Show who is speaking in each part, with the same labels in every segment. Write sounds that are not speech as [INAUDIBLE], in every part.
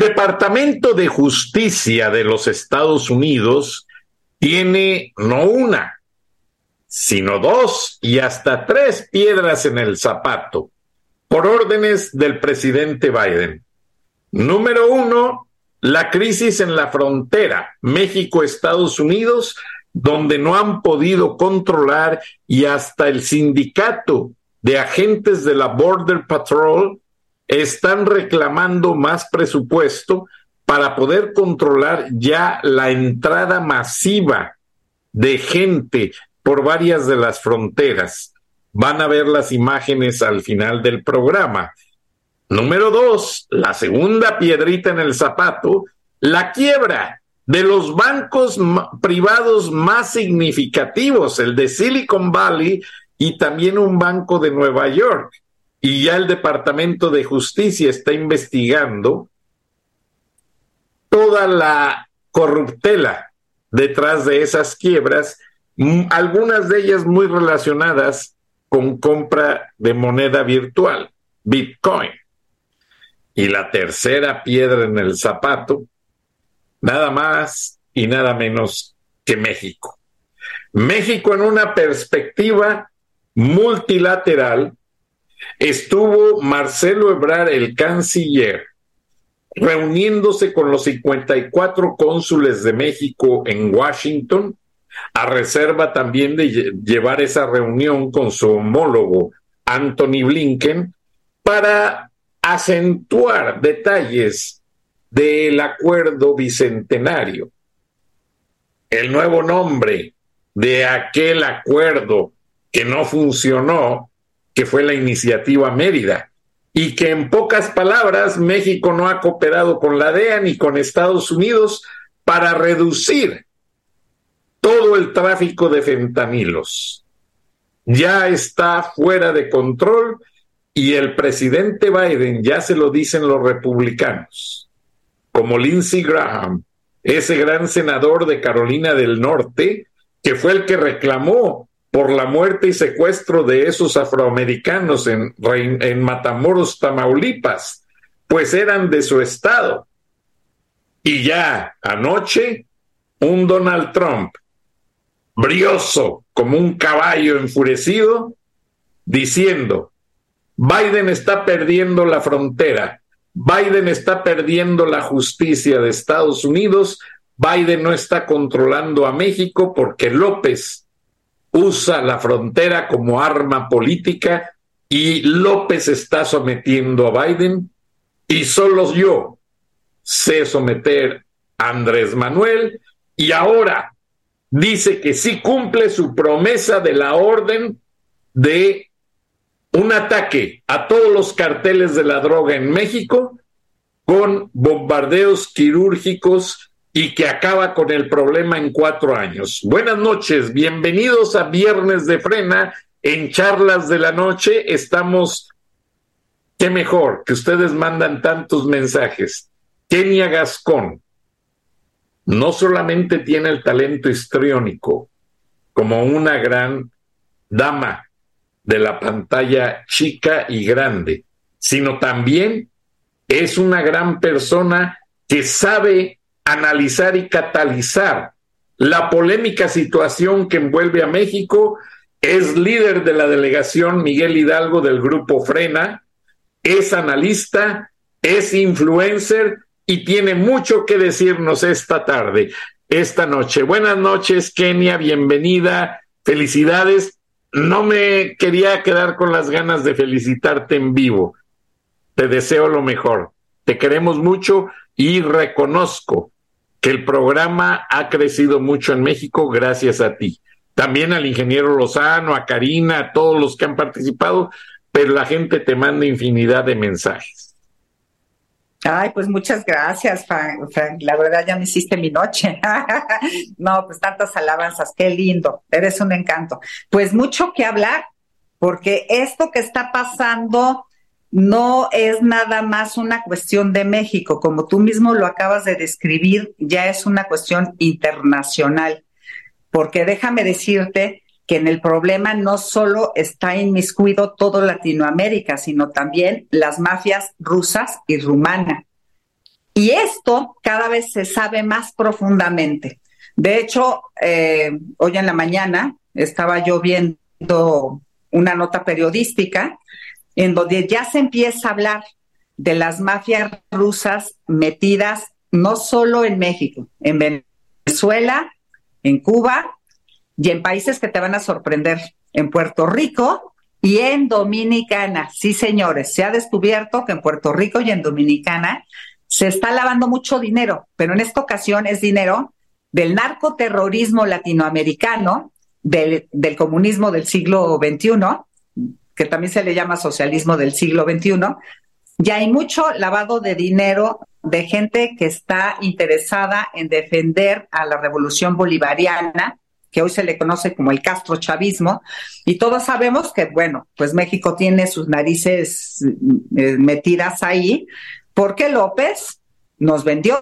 Speaker 1: Departamento de Justicia de los Estados Unidos tiene no una, sino dos y hasta tres piedras en el zapato, por órdenes del presidente Biden. Número uno, la crisis en la frontera México-Estados Unidos, donde no han podido controlar y hasta el sindicato de agentes de la Border Patrol están reclamando más presupuesto para poder controlar ya la entrada masiva de gente por varias de las fronteras. Van a ver las imágenes al final del programa. Número dos, la segunda piedrita en el zapato, la quiebra de los bancos privados más significativos, el de Silicon Valley y también un banco de Nueva York. Y ya el Departamento de Justicia está investigando toda la corruptela detrás de esas quiebras algunas de ellas muy relacionadas con compra de moneda virtual, Bitcoin. Y la tercera piedra en el zapato, nada más y nada menos que México. México en una perspectiva multilateral, estuvo Marcelo Ebrar, el canciller, reuniéndose con los 54 cónsules de México en Washington a reserva también de llevar esa reunión con su homólogo Anthony Blinken para acentuar detalles del acuerdo bicentenario. El nuevo nombre de aquel acuerdo que no funcionó, que fue la iniciativa Mérida, y que en pocas palabras México no ha cooperado con la DEA ni con Estados Unidos para reducir todo el tráfico de fentanilos. Ya está fuera de control y el presidente Biden ya se lo dicen los republicanos, como Lindsey Graham, ese gran senador de Carolina del Norte, que fue el que reclamó por la muerte y secuestro de esos afroamericanos en, en Matamoros, Tamaulipas, pues eran de su estado. Y ya anoche, un Donald Trump brioso como un caballo enfurecido, diciendo, Biden está perdiendo la frontera, Biden está perdiendo la justicia de Estados Unidos, Biden no está controlando a México porque López usa la frontera como arma política y López está sometiendo a Biden y solo yo sé someter a Andrés Manuel y ahora dice que sí cumple su promesa de la orden de un ataque a todos los carteles de la droga en México con bombardeos quirúrgicos y que acaba con el problema en cuatro años. Buenas noches, bienvenidos a Viernes de Frena en Charlas de la Noche. Estamos, qué mejor que ustedes mandan tantos mensajes. Kenia Gascón, no solamente tiene el talento histriónico como una gran dama de la pantalla chica y grande, sino también es una gran persona que sabe analizar y catalizar la polémica situación que envuelve a México, es líder de la delegación Miguel Hidalgo del grupo Frena, es analista, es influencer y tiene mucho que decirnos esta tarde, esta noche. Buenas noches, Kenia, bienvenida, felicidades. no me quería quedar con las ganas de felicitarte en vivo. Te deseo lo mejor. Te queremos mucho y reconozco que el programa ha crecido mucho en México gracias a ti. También al ingeniero Lozano, a Karina, a todos los que han participado, pero la gente te manda infinidad de mensajes.
Speaker 2: Ay, pues muchas gracias, Frank. La verdad ya me hiciste mi noche. [LAUGHS] no, pues tantas alabanzas, qué lindo. Eres un encanto. Pues mucho que hablar, porque esto que está pasando no es nada más una cuestión de México, como tú mismo lo acabas de describir, ya es una cuestión internacional, porque déjame decirte que en el problema no solo está inmiscuido todo Latinoamérica, sino también las mafias rusas y rumana. Y esto cada vez se sabe más profundamente. De hecho, eh, hoy en la mañana estaba yo viendo una nota periodística en donde ya se empieza a hablar de las mafias rusas metidas no solo en México, en Venezuela, en Cuba y en países que te van a sorprender, en Puerto Rico y en Dominicana. Sí, señores, se ha descubierto que en Puerto Rico y en Dominicana se está lavando mucho dinero, pero en esta ocasión es dinero del narcoterrorismo latinoamericano, del, del comunismo del siglo XXI que también se le llama socialismo del siglo XXI, ya hay mucho lavado de dinero de gente que está interesada en defender a la revolución bolivariana, que hoy se le conoce como el Castro chavismo, y todos sabemos que, bueno, pues México tiene sus narices eh, metidas ahí, porque López nos vendió.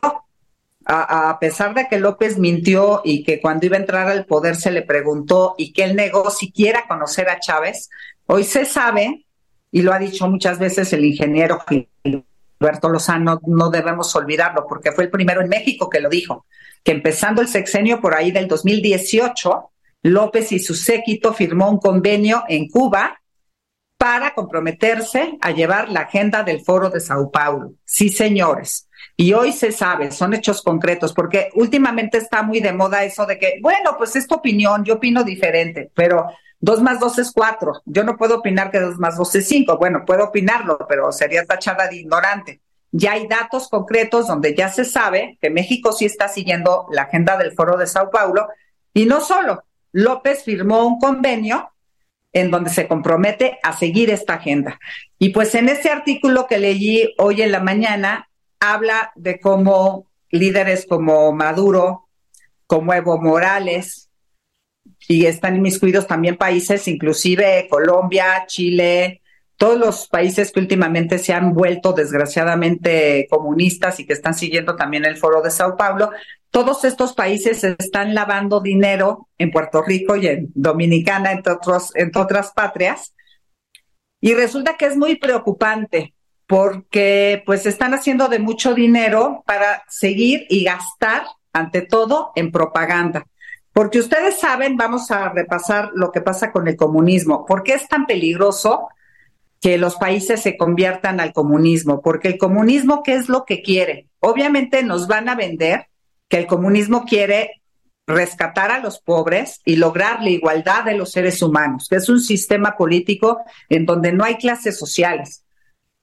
Speaker 2: A, a, pesar de que López mintió y que cuando iba a entrar al poder se le preguntó y que él negó siquiera conocer a Chávez, Hoy se sabe, y lo ha dicho muchas veces el ingeniero Gilberto Lozano, no debemos olvidarlo, porque fue el primero en México que lo dijo, que empezando el sexenio por ahí del 2018, López y su séquito firmó un convenio en Cuba para comprometerse a llevar la agenda del foro de Sao Paulo. Sí, señores. Y hoy se sabe, son hechos concretos, porque últimamente está muy de moda eso de que, bueno, pues es opinión, yo opino diferente, pero Dos más dos es cuatro. Yo no puedo opinar que dos más dos es cinco. Bueno, puedo opinarlo, pero sería tachada de ignorante. Ya hay datos concretos donde ya se sabe que México sí está siguiendo la agenda del Foro de Sao Paulo. Y no solo, López firmó un convenio en donde se compromete a seguir esta agenda. Y pues en ese artículo que leí hoy en la mañana, habla de cómo líderes como Maduro, como Evo Morales, y están inmiscuidos también países, inclusive Colombia, Chile, todos los países que últimamente se han vuelto desgraciadamente comunistas y que están siguiendo también el foro de Sao Paulo, todos estos países están lavando dinero en Puerto Rico y en Dominicana, entre, otros, entre otras patrias. Y resulta que es muy preocupante porque pues están haciendo de mucho dinero para seguir y gastar ante todo en propaganda. Porque ustedes saben, vamos a repasar lo que pasa con el comunismo. ¿Por qué es tan peligroso que los países se conviertan al comunismo? Porque el comunismo, ¿qué es lo que quiere? Obviamente nos van a vender que el comunismo quiere rescatar a los pobres y lograr la igualdad de los seres humanos, que es un sistema político en donde no hay clases sociales.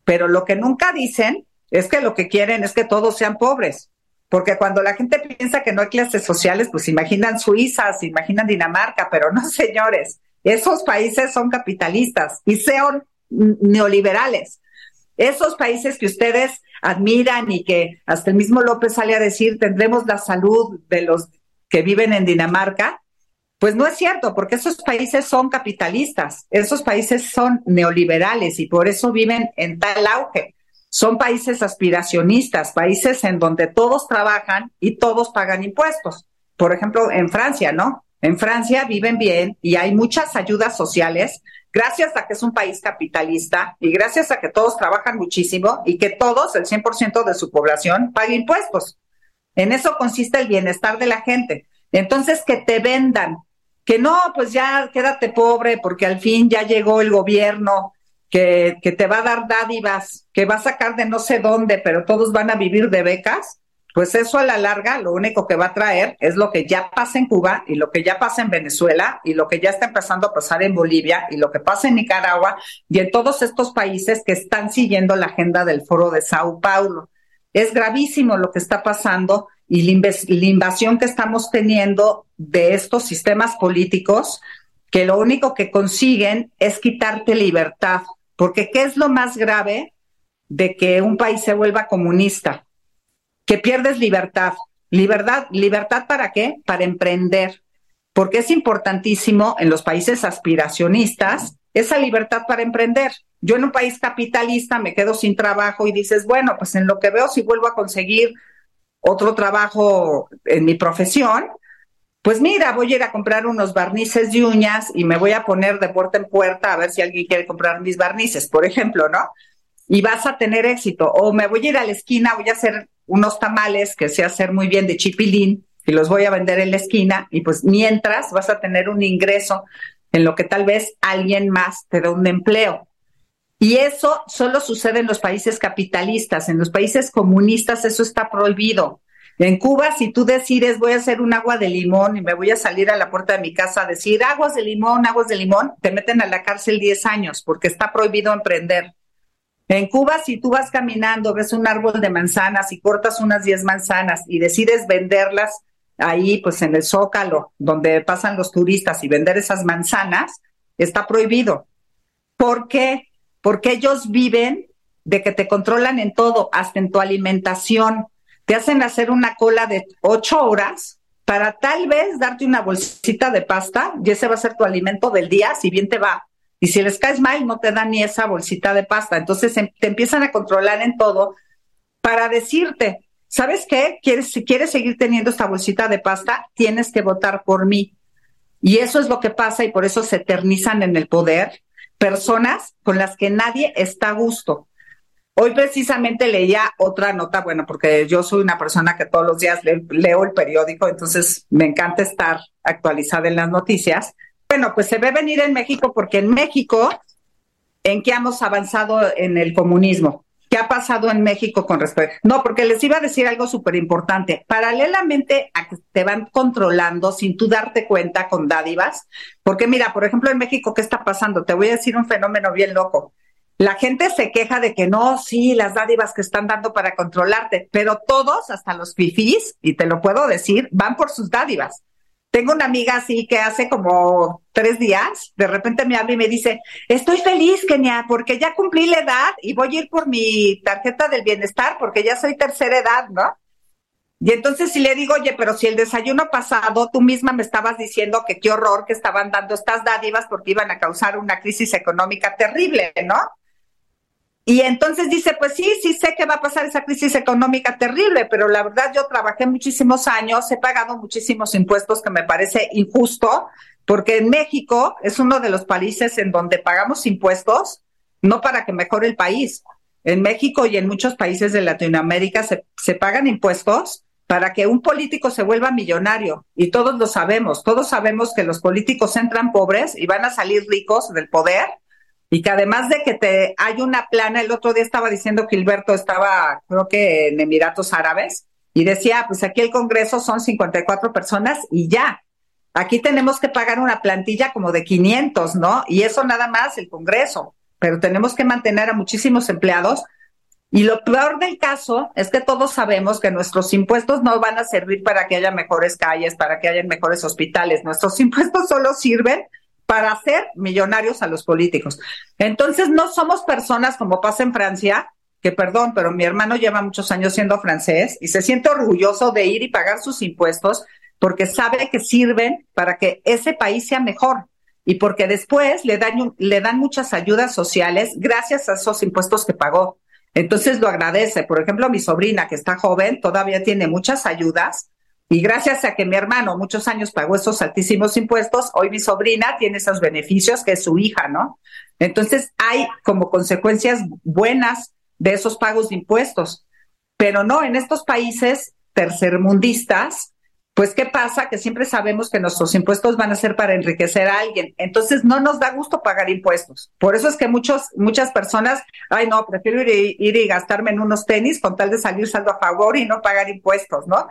Speaker 2: Pero lo que nunca dicen es que lo que quieren es que todos sean pobres. Porque cuando la gente piensa que no hay clases sociales, pues imaginan Suiza, se imaginan Dinamarca, pero no, [LAUGHS] señores, esos países son capitalistas y son neoliberales. Esos países que ustedes admiran y que hasta el mismo López sale a decir tendremos la salud de los que viven en Dinamarca, pues no es cierto, porque esos países son capitalistas, esos países son neoliberales y por eso viven en tal auge son países aspiracionistas, países en donde todos trabajan y todos pagan impuestos. Por ejemplo, en Francia, ¿no? En Francia viven bien y hay muchas ayudas sociales gracias a que es un país capitalista y gracias a que todos trabajan muchísimo y que todos, el 100% de su población, paga impuestos. En eso consiste el bienestar de la gente. Entonces, que te vendan, que no, pues ya quédate pobre porque al fin ya llegó el gobierno que, te va a dar dádivas, que va a sacar de no sé dónde, pero todos van a vivir de becas. pues eso a la larga lo único que va a traer es lo que ya pasa en Cuba y lo que ya pasa en Venezuela y lo que ya está empezando a pasar en Bolivia y lo que pasa en Nicaragua y en todos estos países que están siguiendo la agenda del foro de Sao Paulo. Es gravísimo lo que está pasando y la, invasión que estamos teniendo de estos sistemas políticos que lo único que consiguen es quitarte libertad. Porque ¿qué es lo más grave de que un país se vuelva comunista? Que pierdes libertad. Libertad, libertad para qué? Para emprender. Porque es importantísimo en los países aspiracionistas esa libertad para emprender. Yo en un país capitalista me quedo sin trabajo y dices, bueno, pues en lo que veo si vuelvo a conseguir otro trabajo en mi profesión, pues mira, voy a ir a comprar unos barnices de uñas y me voy a poner de puerta en puerta a ver si alguien quiere comprar mis barnices, por ejemplo, ¿no? Y vas a tener éxito. O me voy a ir a la esquina, voy a hacer unos tamales que sé hacer muy bien de chipilín y los voy a vender en la esquina y pues mientras vas a tener un ingreso en lo que tal vez alguien más te dé un empleo. Y eso solo sucede en los países capitalistas, en los países comunistas eso está prohibido. En Cuba, si tú decides voy a hacer un agua de limón y me voy a salir a la puerta de mi casa a decir aguas de limón, aguas de limón, te meten a la cárcel 10 años porque está prohibido emprender. En Cuba, si tú vas caminando, ves un árbol de manzanas y cortas unas 10 manzanas y decides venderlas ahí, pues en el zócalo, donde pasan los turistas y vender esas manzanas, está prohibido. ¿Por qué? porque ellos viven de que te controlan en todo, hasta en tu alimentación. Te hacen hacer una cola de ocho horas para tal vez darte una bolsita de pasta y ese va a ser tu alimento del día, si bien te va. Y si les caes mal, no te dan ni esa bolsita de pasta. Entonces em, te empiezan a controlar en todo para decirte, ¿sabes qué? ¿Quieres, si quieres seguir teniendo esta bolsita de pasta, tienes que votar por mí. Y eso es lo que pasa y por eso se eternizan en el poder personas con las que nadie está a gusto. Hoy precisamente leía otra nota, bueno, porque yo soy una persona que todos los días leo el periódico, entonces me encanta estar actualizada en las noticias. Bueno, pues se ve venir en México porque en México, ¿en qué hemos avanzado en el comunismo? ¿Qué ha pasado en México con respecto? No, porque les iba a decir algo súper importante. Paralelamente a que te van controlando sin tú darte cuenta con dádivas, porque mira, por ejemplo, en México, ¿qué está pasando? Te voy a decir un fenómeno bien loco. La gente se queja de que no, sí, las dádivas que están dando para controlarte, pero todos, hasta los fifís, y te lo puedo decir, van por sus dádivas. Tengo una amiga así que hace como tres días, de repente me habla y me dice, estoy feliz, Kenia, porque ya cumplí la edad y voy a ir por mi tarjeta del bienestar porque ya soy tercera edad, ¿no? Y entonces si le digo, oye, pero si el desayuno pasado tú misma me estabas diciendo que qué horror que estaban dando estas dádivas porque iban a causar una crisis económica terrible, ¿no? Y entonces dice, pues sí, sí sé que va a pasar esa crisis económica terrible, pero la verdad yo trabajé muchísimos años, he pagado muchísimos impuestos que me parece injusto, porque en México es uno de los países en donde pagamos impuestos no para que mejore el país. En México y en muchos países de Latinoamérica se, se pagan impuestos para que un político se vuelva millonario. Y todos lo sabemos, todos sabemos que los políticos entran pobres y van a salir ricos del poder y que además de que te hay una plana, el otro día estaba diciendo que Gilberto estaba, creo que en Emiratos Árabes, y decía, pues aquí el Congreso son 54 personas y ya. Aquí tenemos que pagar una plantilla como de 500, ¿no? Y eso nada más el Congreso, pero tenemos que mantener a muchísimos empleados. Y lo peor del caso es que todos sabemos que nuestros impuestos no van a servir para que haya mejores calles, para que haya mejores hospitales. Nuestros [LAUGHS] impuestos solo sirven para hacer millonarios a los políticos. Entonces, no somos personas como pasa en Francia, que perdón, pero mi hermano lleva muchos años siendo francés y se siente orgulloso de ir y pagar sus impuestos porque sabe que sirven para que ese país sea mejor y porque después le dan, le dan muchas ayudas sociales gracias a esos impuestos que pagó. Entonces lo agradece. Por ejemplo, mi sobrina, que está joven, todavía tiene muchas ayudas y gracias a que mi hermano muchos años pagó esos altísimos impuestos, hoy mi sobrina tiene esos beneficios que es su hija, ¿no? Entonces hay como consecuencias buenas de esos pagos de impuestos. Pero no, en estos países tercermundistas, pues ¿qué pasa? Que siempre sabemos que nuestros impuestos van a ser para enriquecer a alguien. Entonces no nos da gusto pagar impuestos. Por eso es que muchos, muchas personas, ay no, prefiero ir, ir y gastarme en unos tenis con tal de salir saldo a favor y no pagar impuestos, ¿no?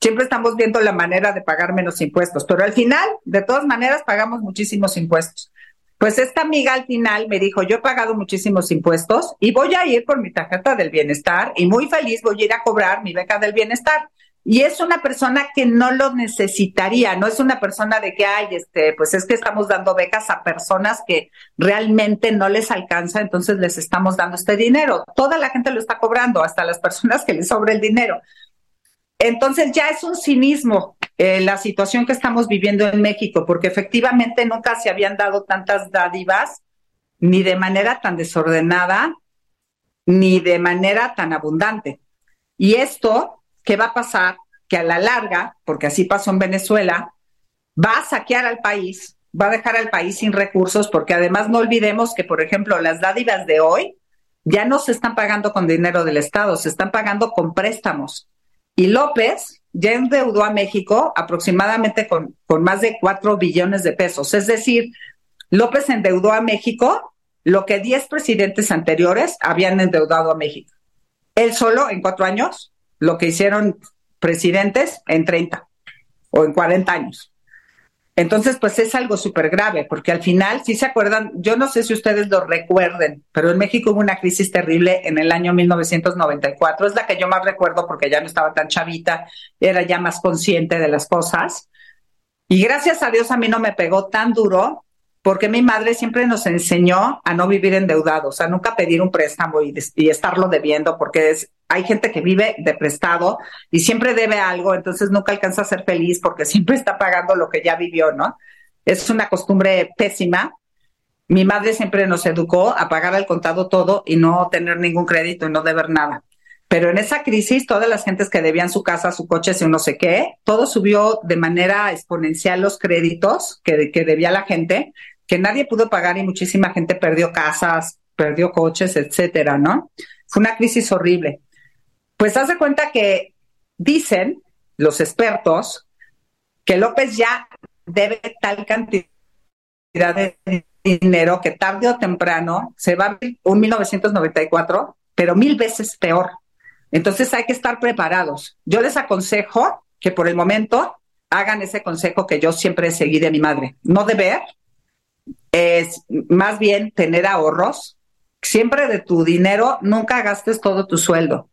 Speaker 2: Siempre estamos viendo la manera de pagar menos impuestos, pero al final, de todas maneras, pagamos muchísimos impuestos. Pues esta amiga al final me dijo, yo he pagado muchísimos impuestos y voy a ir por mi tarjeta del bienestar y muy feliz voy a ir a cobrar mi beca del bienestar. Y es una persona que no lo necesitaría, no es una persona de que, ay, este, pues es que estamos dando becas a personas que realmente no les alcanza, entonces les estamos dando este dinero. Toda la gente lo está cobrando, hasta las personas que les sobra el dinero. Entonces ya es un cinismo eh, la situación que estamos viviendo en México, porque efectivamente nunca se habían dado tantas dádivas, ni de manera tan desordenada, ni de manera tan abundante. Y esto, ¿qué va a pasar? Que a la larga, porque así pasó en Venezuela, va a saquear al país, va a dejar al país sin recursos, porque además no olvidemos que, por ejemplo, las dádivas de hoy ya no se están pagando con dinero del Estado, se están pagando con préstamos. Y López ya endeudó a México aproximadamente con, con más de cuatro billones de pesos. Es decir, López endeudó a México lo que diez presidentes anteriores habían endeudado a México. Él solo en cuatro años, lo que hicieron presidentes en 30 o en 40 años. Entonces, pues es algo súper grave, porque al final, si se acuerdan, yo no sé si ustedes lo recuerden, pero en México hubo una crisis terrible en el año 1994, es la que yo más recuerdo porque ya no estaba tan chavita, era ya más consciente de las cosas. Y gracias a Dios a mí no me pegó tan duro porque mi madre siempre nos enseñó a no vivir endeudados, a nunca pedir un préstamo y, estarlo debiendo, porque hay gente que vive de prestado y siempre debe algo, entonces nunca alcanza a ser feliz porque [LAUGHS] siempre está pagando lo que ya vivió, ¿no? Es una costumbre pésima. Mi madre siempre nos educó a pagar al contado todo y no tener ningún crédito y no deber nada. Pero en esa crisis, todas las gentes que debían su casa, su coche, su no sé qué, todo subió de manera exponencial los créditos que debía la gente que nadie pudo pagar y muchísima gente perdió casas, perdió coches, etcétera, ¿no? Fue una crisis horrible. Pues haz de cuenta que dicen los expertos que López ya debe tal cantidad de dinero que tarde o temprano se va a un 1994, pero mil veces peor. Entonces hay que estar preparados. Yo les aconsejo que por el momento hagan ese consejo que yo siempre seguí de mi madre. No deber, es más bien tener ahorros. Siempre de tu dinero, nunca gastes todo tu sueldo.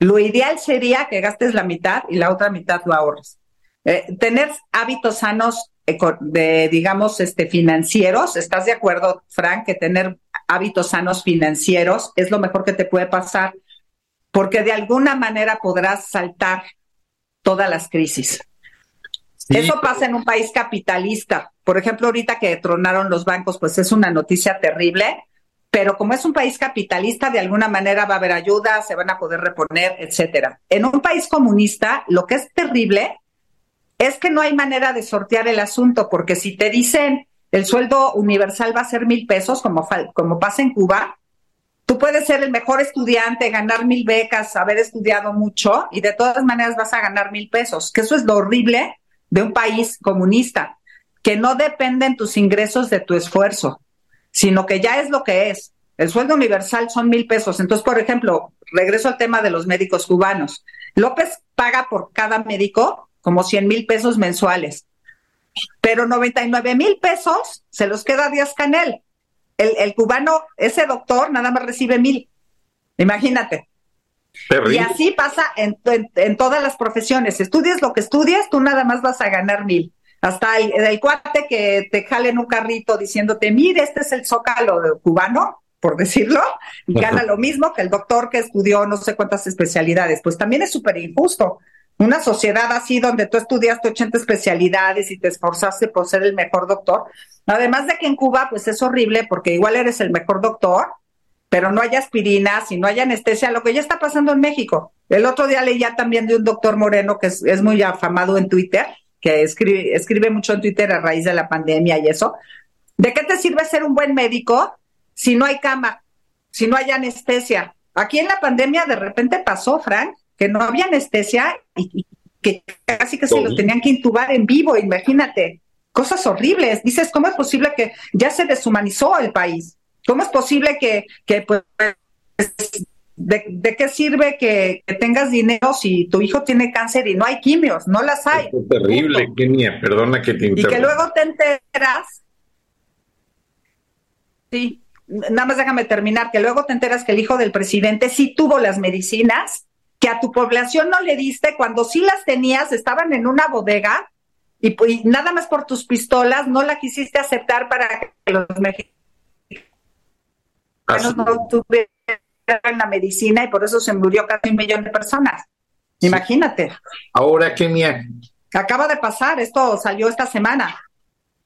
Speaker 2: Lo ideal sería que gastes la mitad y la otra mitad lo ahorres. Eh, tener hábitos sanos de, digamos, este, financieros. ¿Estás de acuerdo, Frank, que tener hábitos sanos financieros es lo mejor que te puede pasar? Porque de alguna manera podrás saltar todas las crisis. Eso pasa en un país capitalista. Por ejemplo, ahorita que tronaron los bancos, pues es una noticia terrible, pero como es un país capitalista, de alguna manera va a haber ayuda, se van a poder reponer, etcétera. En un país comunista, lo que es terrible es que no hay manera de sortear el asunto, porque si te dicen el sueldo universal va a ser mil pesos, como, como pasa en Cuba, tú puedes ser el mejor estudiante, ganar mil becas, haber estudiado mucho, y de todas maneras vas a ganar mil pesos, que eso es lo horrible de un país comunista, que no dependen tus ingresos de tu esfuerzo, sino que ya es lo que es. El sueldo universal son mil pesos. Entonces, por ejemplo, regreso al tema de los médicos cubanos. López paga por cada médico como 100 mil pesos mensuales, pero 99 mil pesos se los queda Díaz Canel. El, el cubano, ese doctor, nada más recibe mil. Imagínate. Y así pasa en, todas las profesiones. Estudies lo que estudies, tú nada más vas a ganar mil. Hasta el, cuate que te jale en un carrito diciéndote, mire, este es el zócalo cubano, por decirlo, y gana [LAUGHS] lo mismo que el doctor que estudió no sé cuántas especialidades. Pues también es súper injusto. Una sociedad así donde tú estudiaste 80 especialidades y te esforzaste por ser el mejor doctor. Además de que en Cuba, pues es horrible porque igual eres el mejor doctor, pero no hay aspirina, si no hay anestesia, lo que ya está pasando en México. El otro día leía también de un doctor Moreno que es, muy afamado en Twitter, que escribe, escribe mucho en Twitter a raíz de la pandemia y eso. ¿De qué te sirve ser un buen médico si no hay cama, si no hay anestesia? Aquí en la pandemia de repente pasó, Frank, que no había anestesia y, que casi que se los tenían que intubar en vivo, imagínate, cosas horribles. Dices, ¿cómo es posible que ya se deshumanizó el país? ¿Cómo es posible que, que pues, de, qué sirve que, tengas dinero si tu hijo tiene cáncer y no hay quimios? No las hay.
Speaker 1: Es terrible, Kenia, perdona que te interrumpa.
Speaker 2: Y que luego te enteras. Sí, nada más déjame terminar, que luego te enteras que el hijo del presidente sí tuvo las medicinas que a tu población no le diste cuando sí las tenías, estaban en una bodega y, nada más por tus pistolas no la quisiste aceptar para que los mexicanos no tuvieran la medicina y por eso se murió casi un millón de personas. Imagínate.
Speaker 1: Ahora, Kenia.
Speaker 2: Acaba de pasar, esto salió esta semana.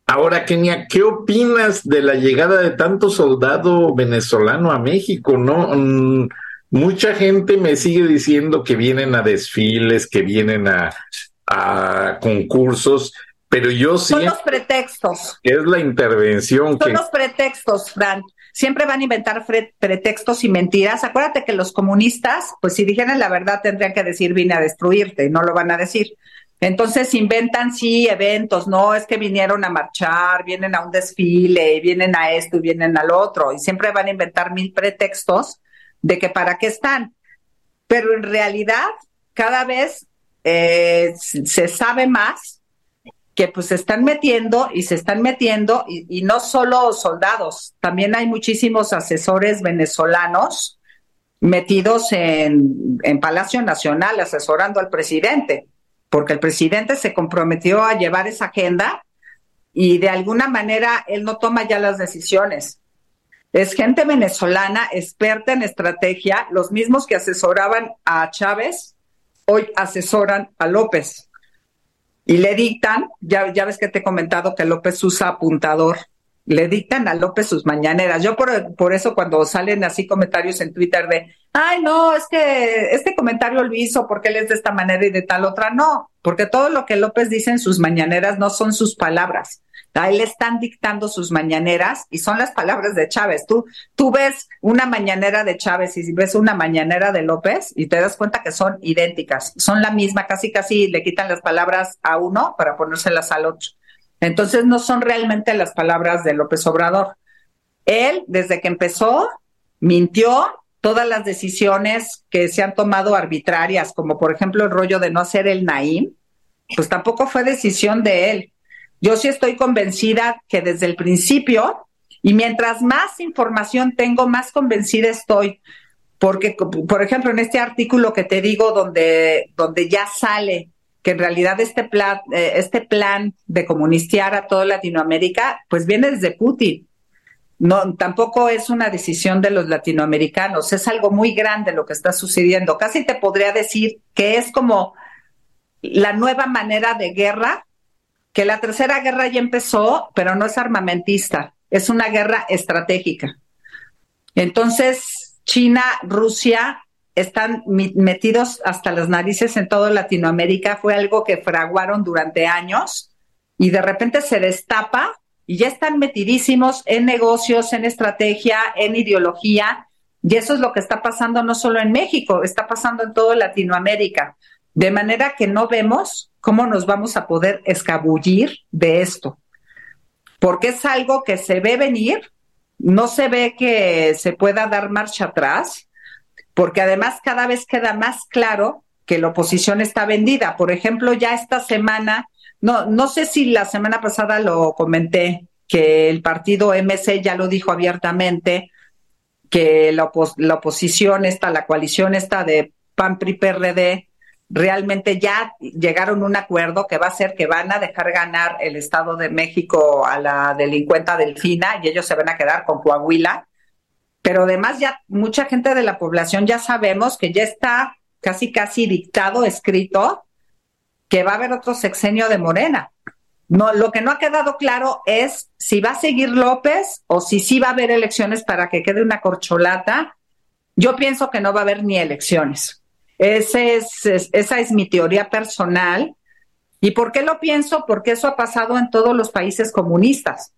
Speaker 1: Ahora, Kenia, ¿qué opinas de la llegada de tanto soldado venezolano a México? ¿No? Mm, mucha gente me sigue diciendo que vienen a desfiles, que vienen a, concursos, pero yo sí.
Speaker 2: Son los pretextos.
Speaker 1: Es la intervención.
Speaker 2: Son los pretextos, Fran. Siempre van a inventar pretextos y mentiras. Acuérdate que los comunistas, pues si dijeran la verdad, tendrían que decir vine a destruirte, y no lo van a decir. Entonces inventan, sí, eventos, no es que vinieron a marchar, vienen a un desfile, vienen a esto y vienen al otro, y siempre van a inventar mil pretextos de que para qué están. Pero en realidad, cada vez eh, se sabe más que pues se están metiendo y se están metiendo, y, no solo soldados, también hay muchísimos asesores venezolanos metidos en, en Palacio Nacional asesorando al presidente, porque el presidente se comprometió a llevar esa agenda y de alguna manera él no toma ya las decisiones. Es gente venezolana experta en estrategia, los mismos que asesoraban a Chávez, hoy asesoran a López. Y le dictan, ya, ya ves que te he comentado que López usa apuntador, le dictan a López sus mañaneras. Yo por, por eso cuando salen así comentarios en Twitter de, ay, no, es que este comentario lo hizo porque él es de esta manera y de tal otra, no, porque todo lo que López dice en sus mañaneras no son sus palabras, a él le están dictando sus mañaneras y son las palabras de Chávez. Tú, tú ves una mañanera de Chávez y ves una mañanera de López y te das cuenta que son idénticas, son la misma, casi casi le quitan las palabras a uno para ponérselas al otro. Entonces no son realmente las palabras de López Obrador. Él, desde que empezó, mintió todas las decisiones que se han tomado arbitrarias, como por ejemplo el rollo de no hacer el Naim, pues tampoco fue decisión de él yo sí estoy convencida que desde el principio, y mientras más información tengo, más convencida estoy. Porque, por ejemplo, en este artículo que te digo, donde, donde ya sale que en realidad este plan, eh, este plan de comunistiar a toda Latinoamérica, pues viene desde Putin. No, tampoco es una decisión de los latinoamericanos, es algo muy grande lo que está sucediendo. Casi te podría decir que es como la nueva manera de guerra que la tercera guerra ya empezó, pero no es armamentista, es una guerra estratégica. Entonces, China, Rusia están metidos hasta las narices en toda Latinoamérica, fue algo que fraguaron durante años y de repente se destapa y ya están metidísimos en negocios, en estrategia, en ideología. Y eso es lo que está pasando no solo en México, está pasando en toda Latinoamérica. De manera que no vemos cómo nos vamos a poder escabullir de esto. Porque es algo que se ve venir, no se ve que se pueda dar marcha atrás, porque además cada vez queda más claro que la oposición está vendida. Por ejemplo, ya esta semana, no, no sé si la semana pasada lo comenté, que el partido MC ya lo dijo abiertamente, que la, la oposición está, la coalición está de PAN, PRI, PRD, realmente ya llegaron a un acuerdo que va a ser que van a dejar ganar el Estado de México a la delincuenta Delfina y ellos se van a quedar con Coahuila. Pero además ya mucha gente de la población ya sabemos que ya está casi casi dictado, escrito, que va a haber otro sexenio de Morena. No, lo que no ha quedado claro es si va a seguir López o si sí va a haber elecciones para que quede una corcholata. Yo pienso que no va a haber ni elecciones ese es, esa es mi teoría personal. ¿Y por qué lo pienso? Porque eso ha pasado en todos los países comunistas.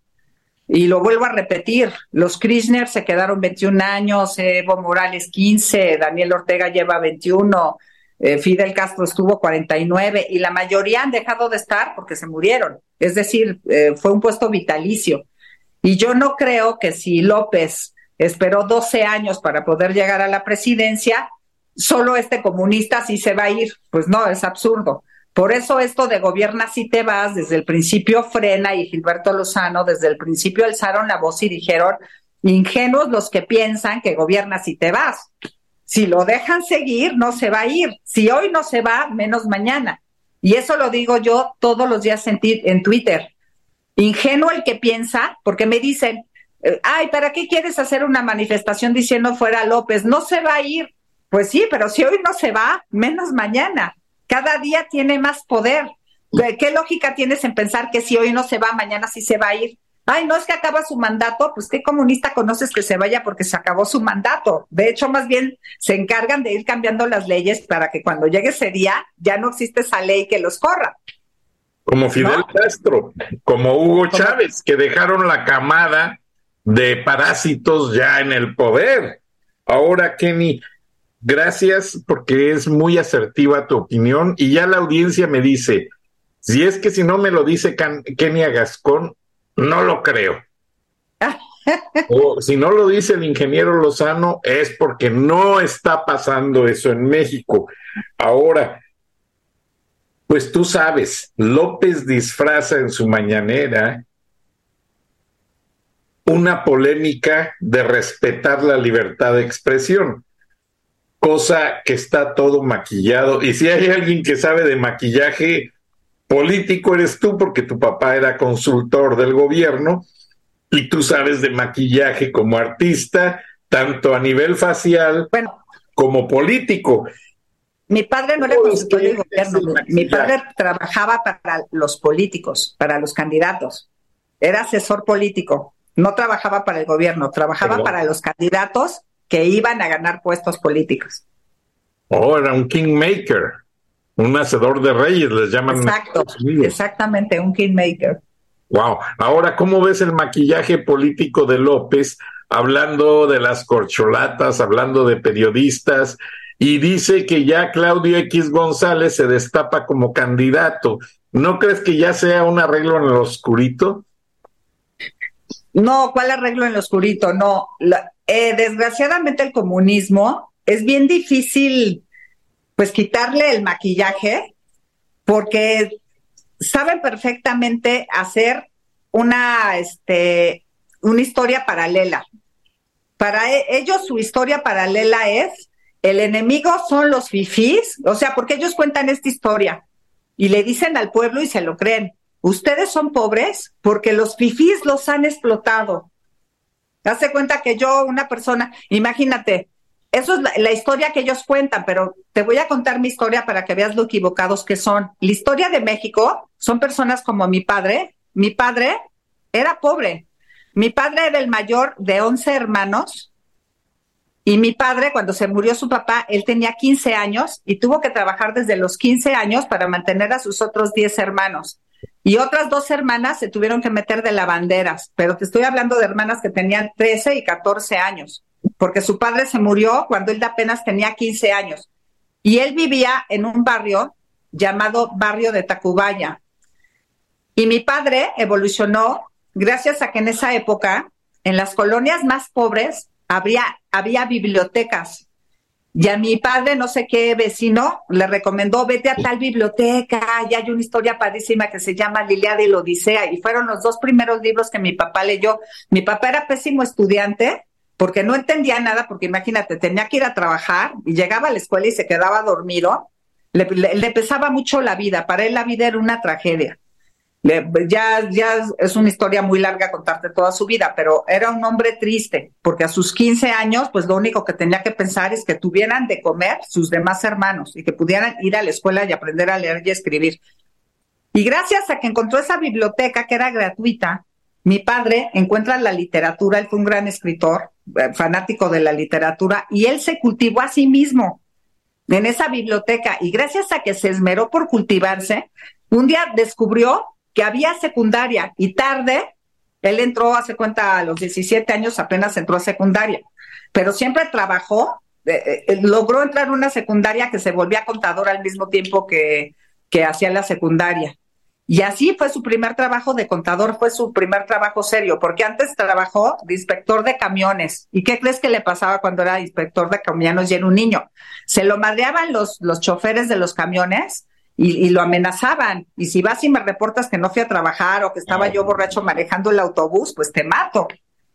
Speaker 2: Y lo vuelvo a repetir, los Kirchner se quedaron 21 años, Evo Morales 15, Daniel Ortega lleva 21, eh, Fidel Castro estuvo 49 y la mayoría han dejado de estar porque se murieron. Es decir, eh, fue un puesto vitalicio. Y yo no creo que si López esperó 12 años para poder llegar a la presidencia, solo este comunista sí se va a ir. Pues no, es absurdo. Por eso esto de gobierna si te vas, desde el principio frena y Gilberto Lozano desde el principio alzaron la voz y dijeron, ingenuos los que piensan que gobierna si te vas. Si lo dejan seguir, no se va a ir. Si hoy no se va, menos mañana. Y eso lo digo yo todos los días en, en Twitter. Ingenuo el que piensa, porque me dicen, eh, ay, ¿para qué quieres hacer una manifestación diciendo fuera López? No se va a ir. Pues sí, pero si hoy no se va, menos mañana. Cada día tiene más poder. ¿Qué lógica tienes en pensar que si hoy no se va, mañana sí se va a ir? Ay, no es que acaba su mandato, pues qué comunista conoces que se vaya porque se acabó su mandato. De hecho, más bien se encargan de ir cambiando las leyes para que cuando llegue ese día ya no existe esa ley que los corra.
Speaker 1: Como Fidel Castro, como Hugo Chávez, que dejaron la camada de parásitos ya en el poder. Ahora, Kenny, gracias porque es muy asertiva tu opinión y ya la audiencia me dice, si es que si no me lo dice Kenny Gascón, no lo creo. [LAUGHS] o si no lo dice el ingeniero Lozano, es porque no está pasando eso en México. Ahora, pues tú sabes, López disfraza en su mañanera una polémica de respetar la libertad de expresión, cosa que está todo maquillado. Y si hay alguien que sabe de maquillaje, político eres tú porque tu papá era consultor del gobierno y tú sabes de maquillaje como artista, tanto a nivel facial como político.
Speaker 2: Mi padre no era consultor del gobierno, mi padre trabajaba para los políticos, para los candidatos, era asesor político, no trabajaba para el gobierno, trabajaba para los candidatos que iban a ganar puestos políticos.
Speaker 1: Oh, era un kingmaker un hacedor de reyes, les llaman.
Speaker 2: Exacto, exactamente, un kingmaker.
Speaker 1: Wow. Ahora, ¿cómo ves el maquillaje político de López hablando de las corcholatas, hablando de periodistas? Y dice que ya Claudio X González se destapa como candidato. ¿No crees que ya sea un arreglo en el oscurito?
Speaker 2: No, ¿cuál arreglo en el oscurito? No. Eh, desgraciadamente el comunismo es bien difícil pues quitarle el maquillaje porque saben perfectamente hacer una, este, una historia paralela. Para e, ellos su historia paralela es el enemigo son los fifís, o sea, porque ellos cuentan esta historia y le dicen al pueblo y se lo creen. Ustedes son pobres porque los fifís los han explotado. Hace cuenta que yo, una persona, imagínate, eso es la, historia que ellos cuentan, pero te voy a contar mi historia para que veas lo equivocados que son. La historia de México son personas como mi padre. Mi padre era pobre. Mi padre era el mayor de 11 hermanos y mi padre, cuando se murió su papá, él tenía 15 años y tuvo que trabajar desde los 15 años para mantener a sus otros 10 hermanos. Y otras dos hermanas se tuvieron que meter de lavanderas, pero te estoy hablando de hermanas que tenían 13 y 14 años porque su padre se murió cuando él apenas tenía 15 años. Y él vivía en un barrio llamado Barrio de Tacubaya. Y mi padre evolucionó gracias a que en esa época, en las colonias más pobres, había, había bibliotecas. Y a mi padre, no sé qué vecino, le recomendó, vete a tal biblioteca, y hay una historia padrísima que se llama Lilia de la Odisea, y fueron los dos primeros libros que mi papá leyó. Mi papá era pésimo estudiante, porque no entendía nada, porque imagínate, tenía que ir a trabajar y llegaba a la escuela y se quedaba dormido, le, le, pesaba mucho la vida, para él la vida era una tragedia. Ya, ya es una historia muy larga contarte toda su vida, pero era un hombre triste, porque a sus 15 años, pues lo único que tenía que pensar es que tuvieran de comer sus demás hermanos y que pudieran ir a la escuela y aprender a leer y escribir. Y gracias a que encontró esa biblioteca que era gratuita, mi padre encuentra la literatura, él fue un gran escritor, eh, fanático de la literatura, y él se cultivó a sí mismo en esa biblioteca. Y gracias a que se esmeró por cultivarse, un día descubrió que había secundaria y tarde, él entró, hace cuenta, a los 17 años apenas entró a secundaria, pero siempre trabajó eh, eh, logró entrar en una secundaria que se volvía contador al mismo tiempo que, que hacía la secundaria. Y así fue su primer trabajo de contador, fue su primer trabajo serio, porque antes trabajó de inspector de camiones. ¿Y qué crees que le pasaba cuando era inspector de camiones y era un niño? Se lo madreaban los, los choferes de los camiones y, lo amenazaban. Y si vas y me reportas que no fui a trabajar o que estaba yo borracho manejando el autobús, pues te mato.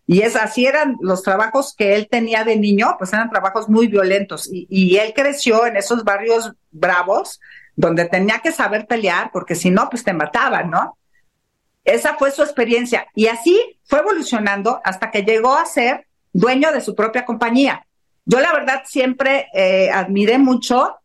Speaker 2: Y es así eran los trabajos que él tenía de niño, pues eran trabajos muy violentos. Y, y él creció en esos barrios bravos, donde tenía que saber pelear, porque si no, pues te mataban, ¿no? Esa fue su experiencia. Y así fue evolucionando hasta que llegó a ser dueño de su propia compañía. Yo la verdad siempre eh, admiré mucho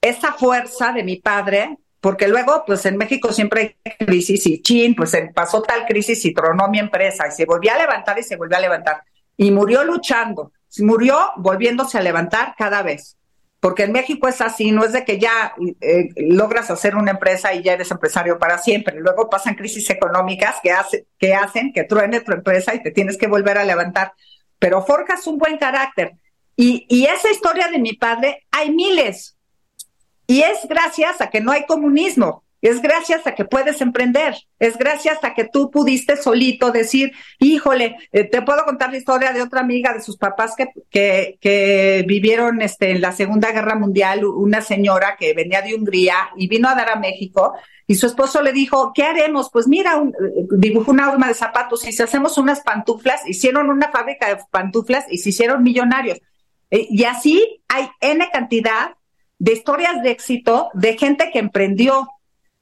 Speaker 2: esa fuerza de mi padre, porque luego, pues en México siempre hay crisis y chin, pues pasó tal crisis y tronó mi empresa y se volvió a levantar y se volvió a levantar. Y murió luchando, murió volviéndose a levantar cada vez. Porque en México es así, no es de que ya eh, logras hacer una empresa y ya eres empresario para siempre. Luego pasan crisis económicas que, hace, que hacen que truene tu empresa y te tienes que volver a levantar. Pero forjas un buen carácter. Y, y esa historia de mi padre, hay miles, y es gracias a que no hay comunismo, es gracias a que puedes emprender, es gracias a que tú pudiste solito decir, híjole, eh, te puedo contar la historia de otra amiga de sus papás que, que, vivieron este, en la Segunda Guerra Mundial, una señora que venía de Hungría y vino a dar a México. Y su esposo le dijo, ¿qué haremos? Pues mira, un, eh, dibujó una arma de zapatos y si hacemos unas pantuflas, hicieron una fábrica de pantuflas y se hicieron millonarios. Eh, y así hay N cantidad de historias de éxito de gente que emprendió.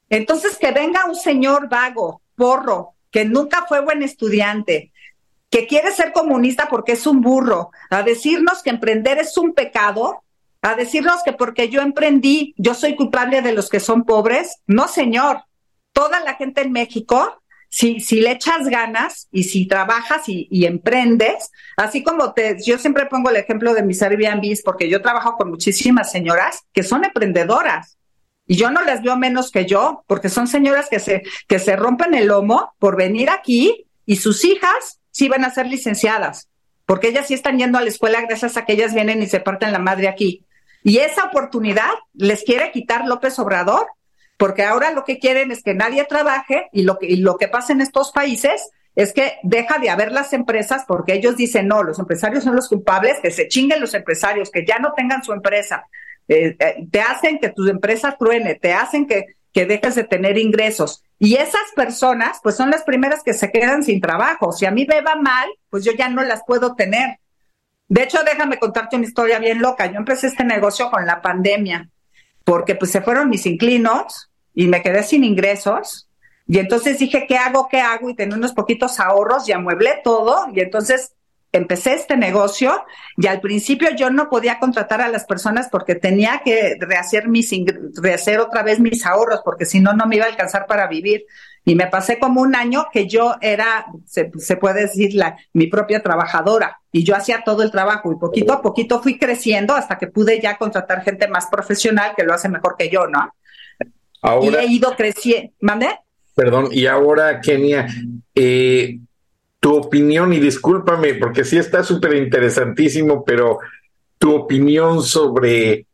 Speaker 2: Entonces, que venga un señor vago, porro, que nunca fue buen estudiante, que quiere ser comunista porque es un burro, a decirnos que emprender es un pecado, a decirnos que porque yo emprendí, yo soy culpable de los que son pobres. No, señor. Toda la gente en México si, si le echas ganas y si trabajas y, emprendes, así como te, yo siempre pongo el ejemplo de mis Airbnbs, porque yo trabajo con muchísimas señoras que son emprendedoras. Y yo no las veo menos que yo, porque son señoras que se, que se rompen el lomo por venir aquí y sus hijas sí van a ser licenciadas, porque ellas sí están yendo a la escuela gracias a que ellas vienen y se parten la madre aquí. Y esa oportunidad les quiere quitar López Obrador porque ahora lo que quieren es que nadie trabaje y lo que, lo que pasa en estos países es que deja de haber las empresas porque ellos dicen, no, los empresarios son los culpables, que se chinguen los empresarios, que ya no tengan su empresa, eh, eh, te hacen que tu empresa truene, te hacen que, que dejes de tener ingresos. Y esas personas, pues son las primeras que se quedan sin trabajo. Si a mí me va mal, pues yo ya no las puedo tener. De hecho, déjame contarte una historia bien loca. Yo empecé este negocio con la pandemia, porque pues se fueron mis inclinos, y me quedé sin ingresos. Y entonces dije, ¿qué hago? ¿Qué hago? Y tenía unos poquitos ahorros y amueblé todo. Y entonces empecé este negocio y al principio yo no podía contratar a las personas porque tenía que rehacer, mis rehacer otra vez mis ahorros porque si no, no me iba a alcanzar para vivir. Y me pasé como un año que yo era, se, se puede decir, la, mi propia trabajadora y yo hacía todo el trabajo y poquito a poquito fui creciendo hasta que pude ya contratar gente más profesional que lo hace mejor que yo, ¿no? Ahora, y he ido creciendo. ¿Mande?
Speaker 1: Perdón, y ahora, Kenia, eh, tu opinión, y discúlpame, porque sí está súper interesantísimo, pero tu opinión sobre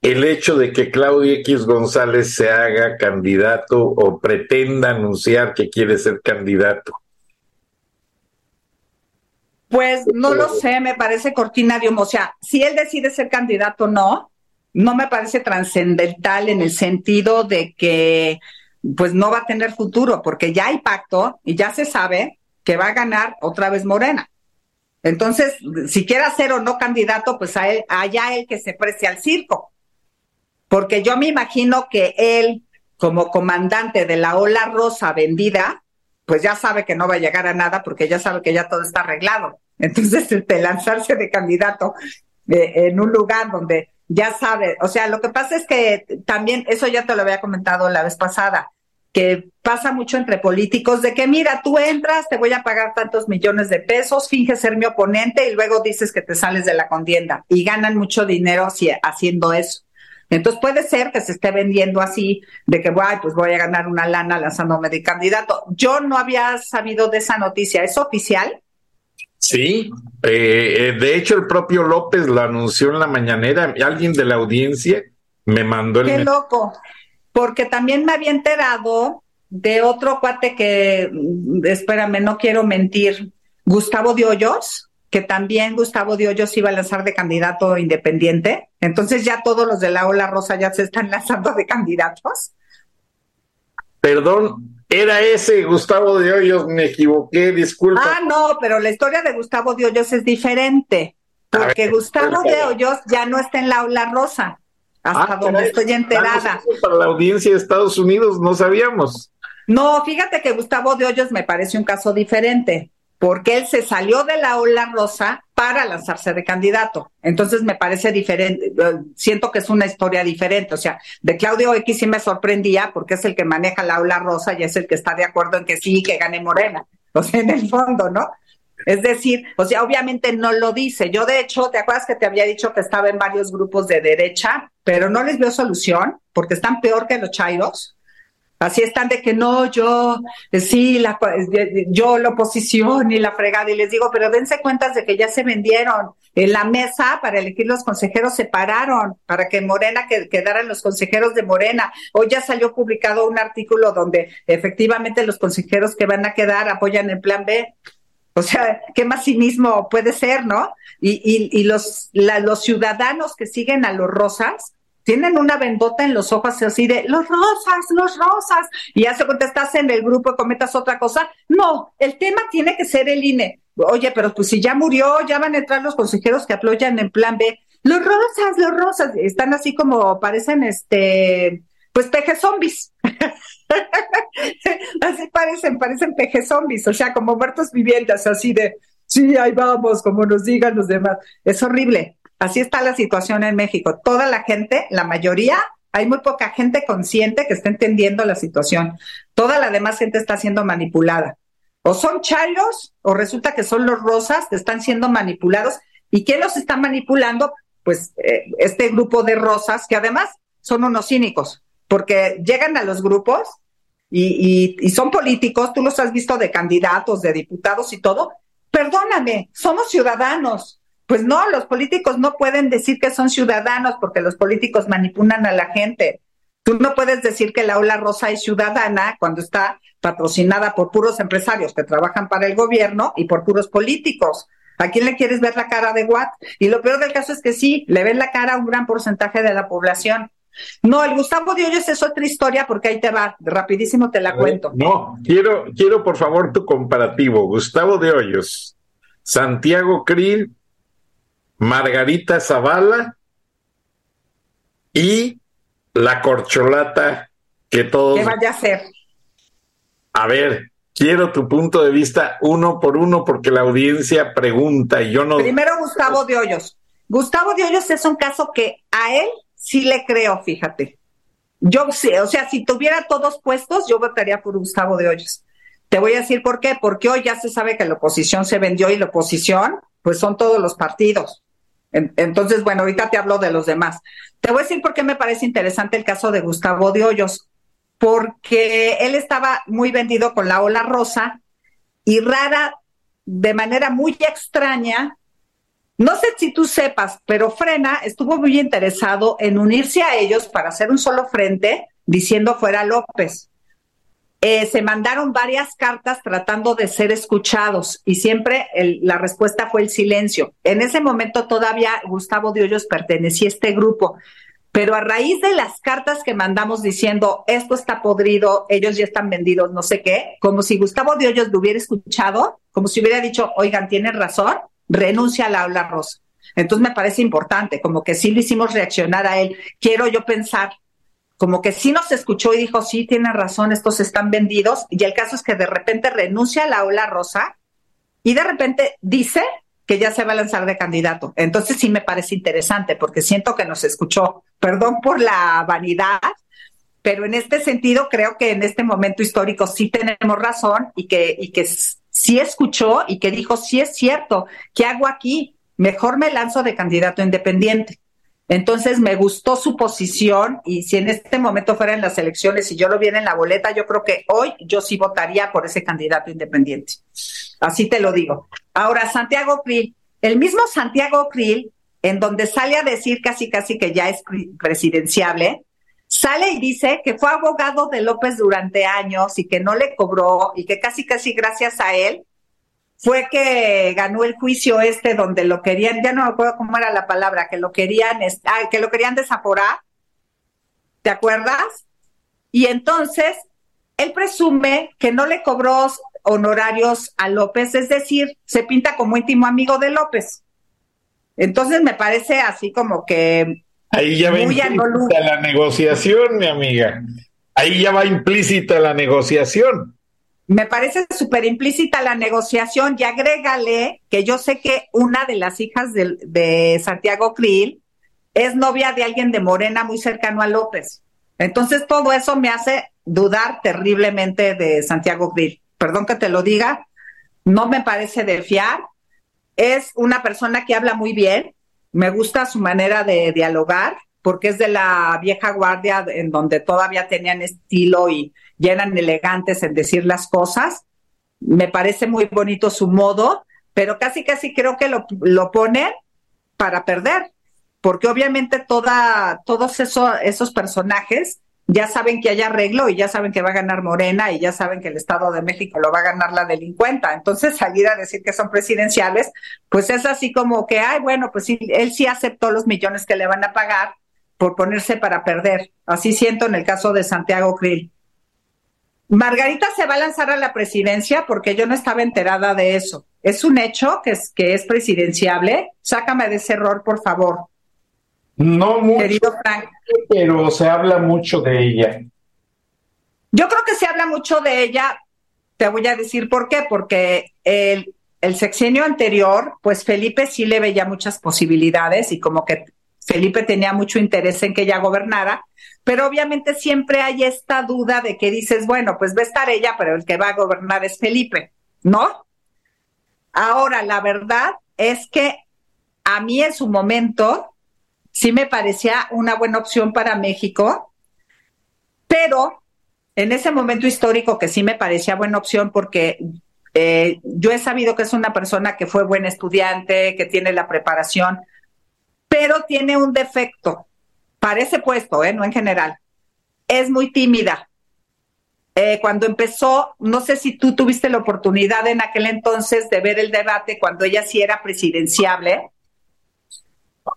Speaker 1: el hecho de que Claudio X González se haga candidato o pretenda anunciar que quiere ser candidato.
Speaker 2: Pues no lo sé, me parece cortina de humo. O sea, si él decide ser candidato, no no me parece trascendental en el sentido de que pues no va a tener futuro, porque ya hay pacto y ya se sabe que va a ganar otra vez Morena. Entonces, si quiere ser o no candidato, pues a él, allá él que se preste al circo. Porque yo me imagino que él, como comandante de la ola rosa vendida, pues ya sabe que no va a llegar a nada porque ya sabe que ya todo está arreglado. Entonces, [LAUGHS] lanzarse de candidato eh, en un lugar donde ya sabe, o sea, lo que pasa es que también, eso ya te lo había comentado la vez pasada, que pasa mucho entre políticos de que mira, tú entras, te voy a pagar tantos millones de pesos, finges ser mi oponente y luego dices que te sales de la contienda y ganan mucho dinero haciendo eso. Entonces puede ser que se esté vendiendo así, de que, Ay, pues voy a ganar una lana lanzándome de candidato. Yo no había sabido de esa noticia. ¿Es oficial?
Speaker 1: Sí, eh, de hecho el propio López lo anunció en la mañanera, alguien de la audiencia me mandó el...
Speaker 2: Qué loco, porque también me había enterado de otro cuate que, mm, espérame, no quiero mentir, Gustavo de Hoyos, que también Gustavo de Hoyos iba a lanzar de candidato independiente. Entonces ya todos los de la Ola Rosa ya se están [LAUGHS] lanzando de candidatos.
Speaker 1: Perdón, era ese Gustavo de Hoyos, me equivoqué, disculpa.
Speaker 2: Ah, no, pero la historia de Gustavo de Hoyos es diferente, porque Gustavo de Hoyos ya no está en la Ola Rosa, hasta ah, donde estoy enterada.
Speaker 1: Para la audiencia de Estados Unidos no sabíamos.
Speaker 2: No, fíjate que Gustavo de Hoyos me parece un caso diferente porque él se salió de la ola rosa para lanzarse de candidato. Entonces me parece diferente, eh, siento que es una historia diferente. O sea, de Claudio X sí me sorprendía porque es el que maneja la ola rosa y es el que está de acuerdo en que sí, que gane Morena. O sea, en el fondo, ¿no? Es decir, o sea, obviamente no lo dice. Yo, de hecho, ¿te acuerdas que te había dicho que estaba en varios grupos de derecha, pero no les veo solución porque están peor que los chairos? Así están de que no, yo, eh, sí, la, eh, yo la oposición y la fregada. Y les digo, pero dense cuenta de que ya se vendieron. En la mesa para elegir los consejeros se pararon para que Morena quedaran los consejeros de Morena. Hoy ya salió publicado un artículo donde efectivamente los consejeros que van a quedar apoyan el plan B. O sea, ¿qué más cinismo puede ser, no? Y, y, y los, los ciudadanos que siguen a los rosas, tienen una vendota en los ojos así de los rosas, los rosas, y ya se contestas en el grupo y comentas otra cosa. No, el tema tiene que ser el INE. Oye, pero pues si ya murió, ya van a entrar los consejeros que apoyan en plan B. Los rosas, los rosas, están así como parecen este, pues peje zombies. [LAUGHS] así parecen, parecen peje zombies, o sea, como muertos vivientes, así de, sí, ahí vamos, como nos digan los demás. Es horrible. Así está la situación en México. Toda la gente, la mayoría, hay muy poca gente consciente que está entendiendo la situación. Toda la demás gente está siendo manipulada. O son chalos, o resulta que son los rosas que están siendo manipulados. ¿Y quién los está manipulando? Pues eh, este grupo de rosas, que además son unos cínicos, porque llegan a los grupos y, y son políticos, tú los has visto de candidatos, de diputados y todo. Perdóname, somos ciudadanos, pues no, los políticos no pueden decir que son ciudadanos porque los políticos manipulan a la gente. Tú no puedes decir que la ola rosa es ciudadana cuando está patrocinada por puros empresarios que trabajan para el gobierno y por puros políticos. ¿A quién le quieres ver la cara de Watt? Y lo peor del caso es que sí, le ven la cara a un gran porcentaje de la población. No, el Gustavo de Hoyos es otra historia porque ahí te va, rapidísimo te la cuento.
Speaker 1: No, quiero, quiero por favor tu comparativo. Gustavo de Hoyos, Santiago Krill Margarita Zavala y la corcholata que todos.
Speaker 2: ¿Qué vaya a ser?
Speaker 1: A ver, quiero tu punto de vista uno por uno porque la audiencia pregunta y yo no.
Speaker 2: Primero, Gustavo de Hoyos. Gustavo de Hoyos es un caso que a él sí le creo, fíjate. Yo sé, o sea, si tuviera todos puestos, yo votaría por Gustavo de Hoyos. Te voy a decir por qué, porque hoy ya se sabe que la oposición se vendió y la oposición, pues son todos los partidos. Entonces, bueno, ahorita te hablo de los demás. Te voy a decir por qué me parece interesante el caso de Gustavo de Hoyos, porque él estaba muy vendido con la ola rosa y rara, de manera muy extraña, no sé si tú sepas, pero Frena estuvo muy interesado en unirse a ellos para hacer un solo frente, diciendo fuera López. Eh, se mandaron varias cartas tratando de ser escuchados y siempre la respuesta fue el silencio. En ese momento todavía Gustavo de Hoyos pertenecía a este grupo, pero a raíz de las cartas que mandamos diciendo esto está podrido, ellos ya están vendidos, no sé qué, como si Gustavo de Hoyos lo hubiera escuchado, como si hubiera dicho, oigan, tienen razón, renuncia a la aula rosa. Entonces me parece importante, como que sí lo hicimos reaccionar a él. Quiero yo pensar como que sí nos escuchó y dijo, sí, tiene razón, estos están vendidos. Y el caso es que de repente renuncia a la ola rosa y de repente dice que ya se va a lanzar de candidato. Entonces sí me parece interesante porque siento que nos escuchó. Perdón por la vanidad, pero en este sentido creo que en este momento histórico sí tenemos razón y que, y que sí escuchó y que dijo, sí es cierto, ¿qué hago aquí? Mejor me lanzo de candidato independiente. Entonces me gustó su posición y si en este momento fueran las elecciones y yo lo viera en la boleta, yo creo que hoy yo sí votaría por ese candidato independiente. Así te lo digo. Ahora, Santiago Krill, el mismo Santiago Krill, en donde sale a decir casi casi que ya es presidenciable, sale y dice que fue abogado de López durante años y que no le cobró y que casi casi gracias a él fue que ganó el juicio este donde lo querían, ya no me acuerdo cómo era la palabra, que lo querían, ah, que lo querían desaforar, ¿te acuerdas? Y entonces él presume que no le cobró honorarios a López, es decir, se pinta como íntimo amigo de López. Entonces me parece así como que...
Speaker 1: Ahí ya va implícita la negociación, mi amiga. Ahí ya va implícita la negociación.
Speaker 2: Me parece súper implícita la negociación y agrégale que yo sé que una de las hijas de, Santiago Krill es novia de alguien de Morena muy cercano a López. Entonces todo eso me hace dudar terriblemente de Santiago Krill. Perdón que te lo diga, no me parece de fiar. Es una persona que habla muy bien, me gusta su manera de dialogar, porque es de la vieja guardia en donde todavía tenían estilo y ya eran elegantes en decir las cosas. Me parece muy bonito su modo, pero casi casi creo que lo, lo pone para perder, porque obviamente toda, todos esos personajes ya saben que hay arreglo y ya saben que va a ganar Morena y ya saben que el Estado de México lo va a ganar la delincuenta. Entonces salir a decir que son presidenciales, pues es así como que, ay, bueno, pues sí, él sí aceptó los millones que le van a pagar por ponerse para perder. Así siento en el caso de Santiago Krill. Margarita se va a lanzar a la presidencia porque yo no estaba enterada de eso. Es un hecho que es, que es presidenciable. Sácame de ese error, por favor.
Speaker 1: No mucho, Querido Frank. pero se habla mucho de ella.
Speaker 2: Yo creo que se habla mucho de ella. Te voy a decir por qué. Porque el, el sexenio anterior, pues Felipe sí le veía muchas posibilidades y como que Felipe tenía mucho interés en que ella gobernara, pero obviamente siempre hay esta duda de que dices, bueno, pues va a estar ella, pero el que va a gobernar es Felipe, ¿no? Ahora, la verdad es que a mí en su momento sí me parecía una buena opción para México, pero en ese momento histórico que sí me parecía buena opción porque eh, yo he sabido que es una persona que fue buena estudiante, que tiene la preparación, pero tiene un defecto para ese puesto, ¿eh? no en general. Es muy tímida. Eh, cuando empezó, no sé si tú tuviste la oportunidad en aquel entonces de ver el debate cuando ella sí era presidenciable,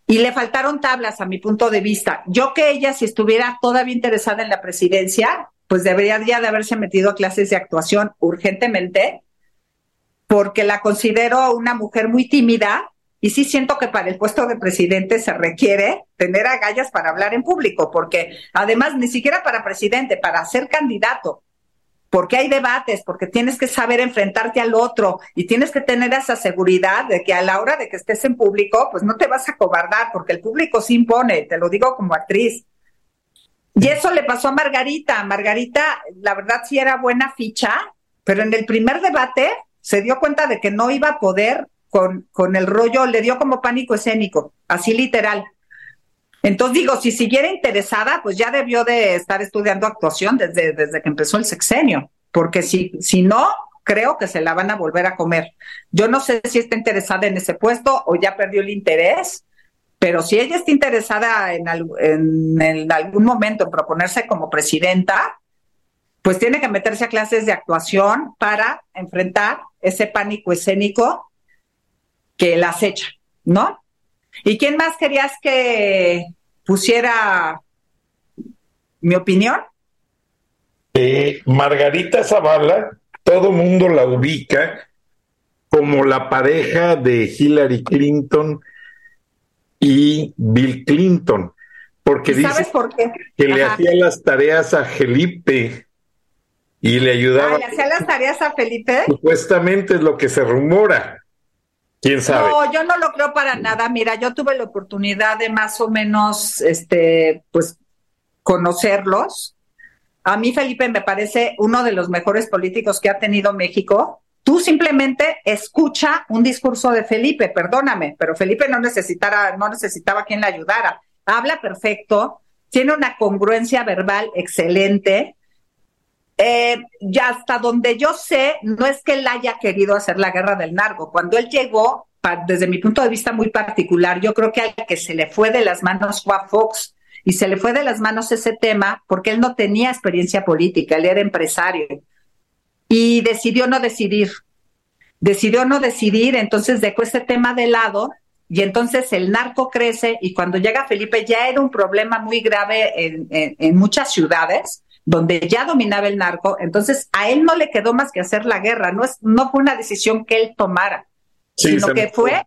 Speaker 2: y le faltaron tablas a mi punto de vista. Yo que ella, si estuviera todavía interesada en la presidencia, pues debería ya de haberse metido a clases de actuación urgentemente, porque la considero una mujer muy tímida, y sí siento que para el puesto de presidente se requiere tener agallas para hablar en público, porque además ni siquiera para presidente, para ser candidato, porque hay debates, porque tienes que saber enfrentarte al otro y tienes que tener esa seguridad de que a la hora de que estés en público, pues no te vas a cobardar, porque el público se impone, te lo digo como actriz. Y eso le pasó a Margarita. Margarita, la verdad sí era buena ficha, pero en el primer debate se dio cuenta de que no iba a poder con, con el rollo, le dio como pánico escénico, así literal. Entonces digo, si siguiera interesada, pues ya debió de estar estudiando actuación desde, desde que empezó el sexenio, porque si, si no, creo que se la van a volver a comer. Yo no sé si está interesada en ese puesto o ya perdió el interés, pero si ella está interesada en, en, en algún momento en proponerse como presidenta, pues tiene que meterse a clases de actuación para enfrentar ese pánico escénico que la acecha, ¿no? ¿Y quién más querías que pusiera mi opinión?
Speaker 1: Eh, Margarita Zavala, todo mundo la ubica como la pareja de Hillary Clinton y Bill Clinton, porque dice que le hacía las tareas a Felipe y le ayudaba. Ah,
Speaker 2: ¿Le hacía las tareas a Felipe?
Speaker 1: Supuestamente es lo que se rumora.
Speaker 2: No, yo no lo creo para nada. Mira, yo tuve la oportunidad de más o menos, este, pues, conocerlos. A mí, Felipe, me parece uno de los mejores políticos que ha tenido México. Tú simplemente escucha un discurso de Felipe, perdóname, pero Felipe no necesitara, no necesitaba quien le ayudara. habla perfecto, tiene una congruencia verbal excelente. Eh, ya hasta donde yo sé, no es que él haya querido hacer la guerra del narco. Cuando él llegó, desde mi punto de vista muy particular, yo creo que al que se le fue de las manos fue a Fox y se le fue de las manos ese tema porque él no tenía experiencia política, él era empresario y decidió no decidir. Decidió no decidir, entonces dejó ese tema de lado y entonces el narco crece y cuando llega Felipe ya era un problema muy grave en, muchas ciudades donde ya dominaba el narco, entonces a él no le quedó más que hacer la guerra, no, es, no fue una decisión que él tomara, sino que fue,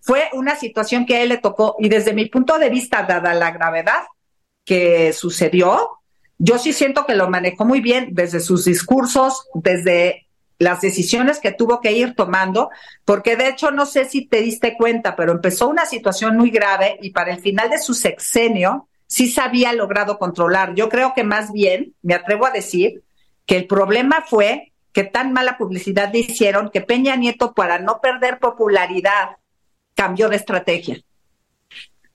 Speaker 2: fue una situación que a él le tocó. Y desde mi punto de vista, dada la gravedad que sucedió, yo sí siento que lo manejó muy bien desde sus discursos, desde las decisiones que tuvo que ir tomando, porque de hecho no sé si te diste cuenta, pero empezó una situación muy grave y para el final de su sexenio sí se había logrado controlar. Yo creo que más bien, me atrevo a decir, que el problema fue que tan mala publicidad le hicieron que Peña Nieto, para no perder popularidad, cambió de estrategia.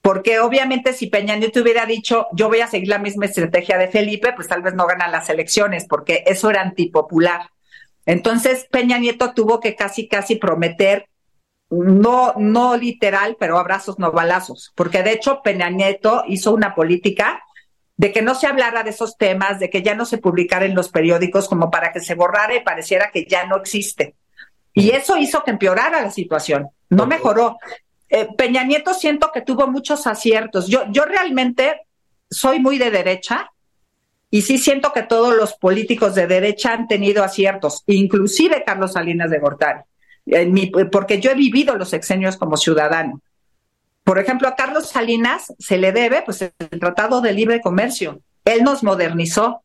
Speaker 2: Porque obviamente si Peña Nieto hubiera dicho, yo voy a seguir la misma estrategia de Felipe, pues tal vez no ganan las elecciones, porque eso era antipopular. Entonces Peña Nieto tuvo que casi, casi prometer, no, no literal, pero abrazos, no balazos, porque de hecho Peña Nieto hizo una política de que no se hablara de esos temas, de que ya no se publicara en los periódicos como para que se borrara y pareciera que ya no existe. Y eso hizo que empeorara la situación, no mejoró. Eh, Peña Nieto siento que tuvo muchos aciertos. Yo, yo realmente soy muy de derecha y sí siento que todos los políticos de derecha han tenido aciertos, inclusive Carlos Salinas de Gortari, porque yo he vivido los exenios como ciudadano. Por ejemplo, a Carlos Salinas se le debe pues, el Tratado de Libre Comercio. Él nos modernizó.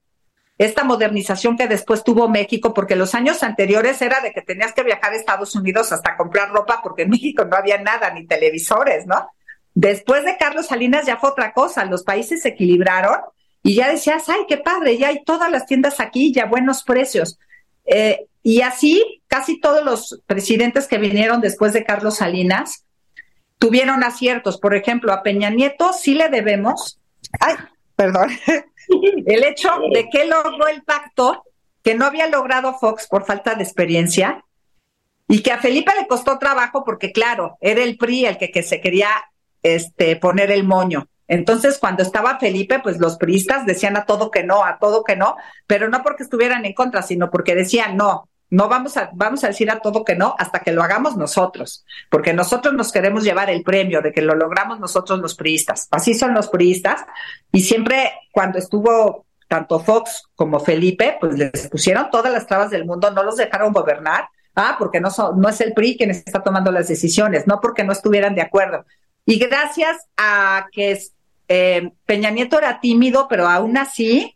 Speaker 2: Esta modernización que después tuvo México, porque los años anteriores era de que tenías que viajar a Estados Unidos hasta comprar ropa, porque en México no había nada, ni televisores, ¿no? Después de Carlos Salinas ya fue otra cosa, los países se equilibraron y ya decías, ay, qué padre, ya hay todas las tiendas aquí, ya buenos precios. Eh, y así, casi todos los presidentes que vinieron después de Carlos Salinas tuvieron aciertos. Por ejemplo, a Peña Nieto sí le debemos, ay, perdón, [LAUGHS] el hecho de que logró el pacto que no había logrado Fox por falta de experiencia y que a Felipe le costó trabajo porque, claro, era el PRI el que, que se quería este, poner el moño. Entonces, cuando estaba Felipe, pues los priistas decían a todo que no, a todo que no, pero no porque estuvieran en contra, sino porque decían no, no vamos a, vamos a decir a todo que no hasta que lo hagamos nosotros, porque nosotros nos queremos llevar el premio de que lo logramos nosotros los priistas. Así son los priistas. Y siempre cuando estuvo tanto Fox como Felipe, pues les pusieron todas las trabas del mundo, no los dejaron gobernar. Ah, porque no, no es el PRI quien está tomando las decisiones, no porque no estuvieran de acuerdo. Y gracias a que eh, Peña Nieto era tímido, pero aún así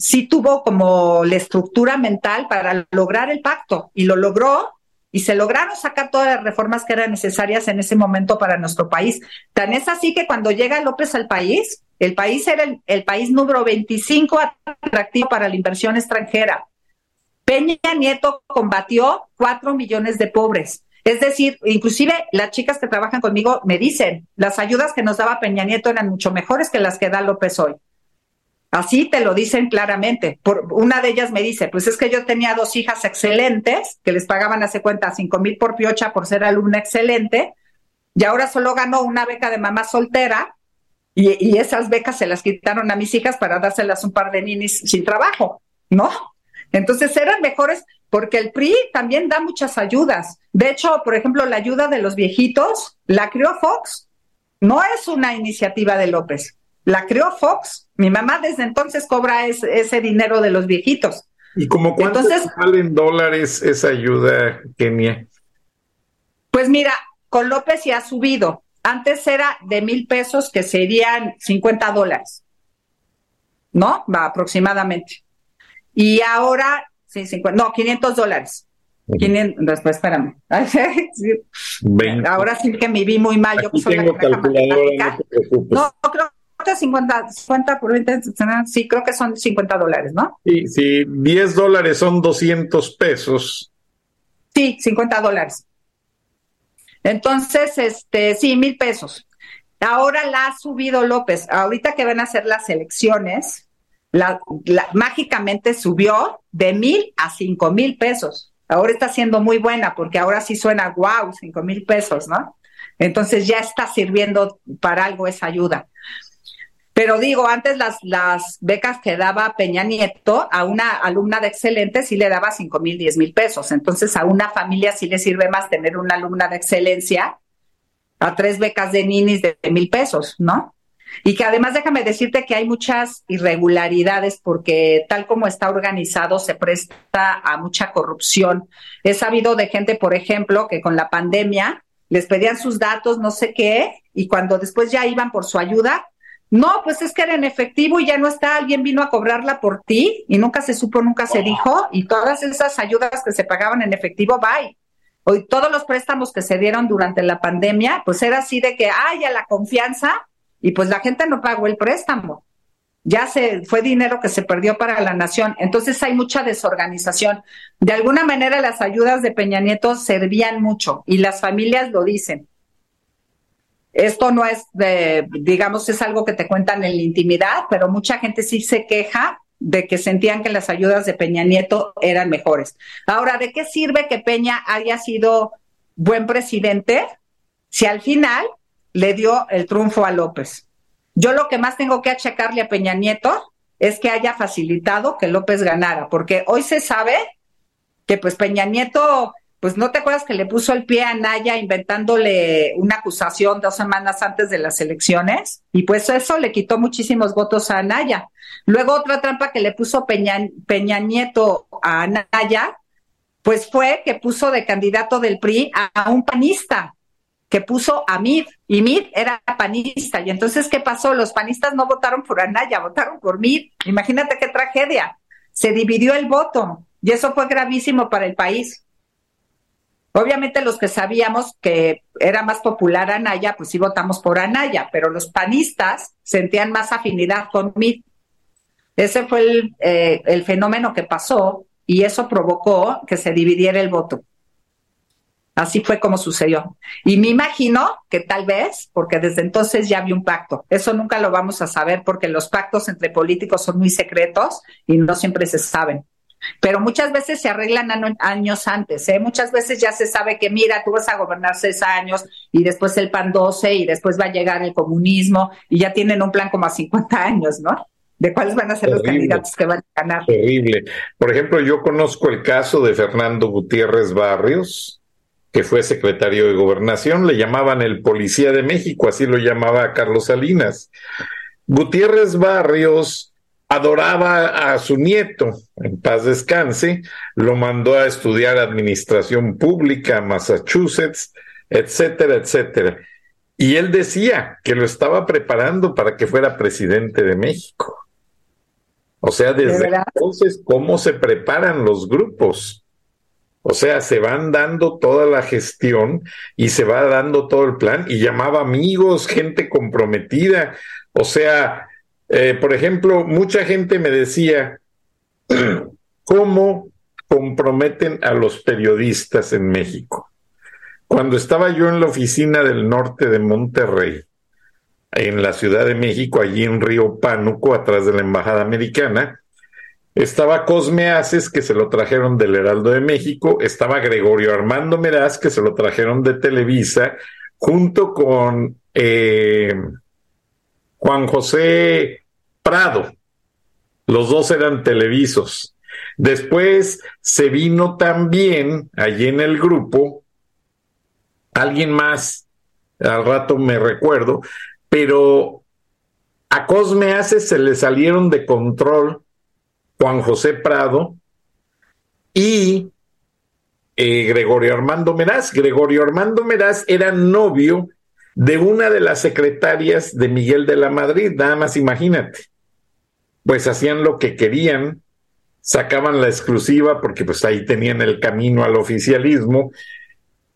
Speaker 2: sí tuvo como la estructura mental para lograr el pacto y lo logró y se lograron sacar todas las reformas que eran necesarias en ese momento para nuestro país. Tan es así que cuando llega López al país, el país era el, el país número 25 atractivo para la inversión extranjera. Peña Nieto combatió cuatro millones de pobres. Es decir, inclusive las chicas que trabajan conmigo me dicen, las ayudas que nos daba Peña Nieto eran mucho mejores que las que da López hoy. Así te lo dicen claramente. Por, una de ellas me dice, pues es que yo tenía dos hijas excelentes, que les pagaban hace cuenta cinco mil por piocha por ser alumna excelente, y ahora solo ganó una beca de mamá soltera, y, y esas becas se las quitaron a mis hijas para dárselas un par de ninis sin trabajo, ¿no? Entonces eran mejores porque el PRI también da muchas ayudas. De hecho, por ejemplo, la ayuda de los viejitos, la creó Fox. No es una iniciativa de López. La creó Fox. Mi mamá desde entonces cobra ese, dinero de los viejitos.
Speaker 1: ¿Y como cuánto entonces, en dólares esa ayuda, Kenia?
Speaker 2: Pues mira, con López ya ha subido. Antes era de mil pesos, que serían 50 dólares. ¿No? Va aproximadamente. Y ahora, sí, 50, no, 500 dólares. 500, después, espérame. [LAUGHS] Ahora sí que me vi muy mal. Yo soy la matemática. No, creo 50, 50 por 20, sí, creo que son 50 dólares, ¿no?
Speaker 1: Sí, sí, 10 dólares son 200 pesos.
Speaker 2: Sí, 50 dólares. Entonces, este, sí, mil pesos. ahora la ha subido López. Ahorita que van a hacer las elecciones, la, mágicamente subió de mil a cinco mil pesos. Ahora está siendo muy buena porque ahora sí suena wow, cinco mil pesos, ¿no? Entonces ya está sirviendo para algo esa ayuda. Pero digo, antes las, becas que daba Peña Nieto a una alumna de excelente sí le daba cinco mil, diez mil pesos. Entonces a una familia sí le sirve más tener una alumna de excelencia a tres becas de ninis de mil pesos, ¿no? Y que además déjame decirte que hay muchas irregularidades porque tal como está organizado se presta a mucha corrupción. He sabido de gente, por ejemplo, que con la pandemia les pedían sus datos, no sé qué, y cuando después ya iban por su ayuda, no, pues es que era en efectivo y ya no está, alguien vino a cobrarla por ti y nunca se supo, nunca se dijo, y todas esas ayudas que se pagaban en efectivo, bye. Hoy todos los préstamos que se dieron durante la pandemia, pues era así de que, ay, a la confianza, y pues la gente no pagó el préstamo. Ya se fue dinero que se perdió para la nación. Entonces hay mucha desorganización. De alguna manera las ayudas de Peña Nieto servían mucho y las familias lo dicen. Esto no es, de, digamos, es algo que te cuentan en la intimidad, pero mucha gente sí se queja de que sentían que las ayudas de Peña Nieto eran mejores. Ahora, ¿de qué sirve que Peña haya sido buen presidente si al final le dio el triunfo a López? Yo lo que más tengo que achacarle a Peña Nieto es que haya facilitado que López ganara, porque hoy se sabe que pues Peña Nieto pues no te acuerdas que le puso el pie a Naya inventándole una acusación dos semanas antes de las elecciones y pues eso le quitó muchísimos votos a Naya. Luego otra trampa que le puso Peña, Peña Nieto a Naya, pues fue que puso de candidato del PRI a, un panista que puso a Mid, y Mid era panista. Y entonces, ¿qué pasó? Los panistas no votaron por Anaya, votaron por Mid. Imagínate qué tragedia. Se dividió el voto y eso fue gravísimo para el país. Obviamente los que sabíamos que era más popular Anaya, pues sí votamos por Anaya, pero los panistas sentían más afinidad con Mit. Ese fue el, eh, el fenómeno que pasó y eso provocó que se dividiera el voto. Así fue como sucedió. Y me imagino que tal vez, porque desde entonces ya había un pacto. Eso nunca lo vamos a saber porque los pactos entre políticos son muy secretos y no siempre se saben pero muchas veces se arreglan años antes, ¿eh? Muchas veces ya se sabe que, mira, tú vas a gobernar seis años y después el PAN 12 y después va a llegar el comunismo y ya tienen un plan como a 50 años, ¿no? De cuáles van a ser los candidatos que van a ganar.
Speaker 1: Terrible. Por ejemplo, yo conozco el caso de Fernando Gutiérrez Barrios, que fue secretario de gobernación, le llamaban el policía de México, así lo llamaba Carlos Salinas. Gutiérrez Barrios adoraba a su nieto, en paz descanse, lo mandó a estudiar administración pública a Massachusetts, etcétera, etcétera. Y él decía que lo estaba preparando para que fuera presidente de México. O sea, desde entonces, ¿cómo se preparan los grupos? O sea, se van dando toda la gestión y se va dando todo el plan y llamaba amigos, gente comprometida. O sea, eh, por ejemplo, mucha gente me decía, [CLEARS THROAT] ¿cómo comprometen a los periodistas en México? Cuando estaba yo en la oficina del norte de Monterrey, en la Ciudad de México, allí en Río Pánuco, atrás de la Embajada Americana, estaba Cosme Aces, que se lo trajeron del Heraldo de México, estaba Gregorio Armando Meraz, que se lo trajeron de Televisa, junto con eh, Juan José Prado. Los dos eran televisos. Después se vino también allí en el grupo alguien más, al rato me recuerdo, pero a Cosme Hace se le salieron de control Juan José Prado y eh, Gregorio Armando Meraz. Gregorio Armando Meraz era novio de una de las secretarias de Miguel de la Madrid, nada más imagínate. Pues hacían lo que querían, sacaban la exclusiva porque pues ahí tenían el camino al oficialismo.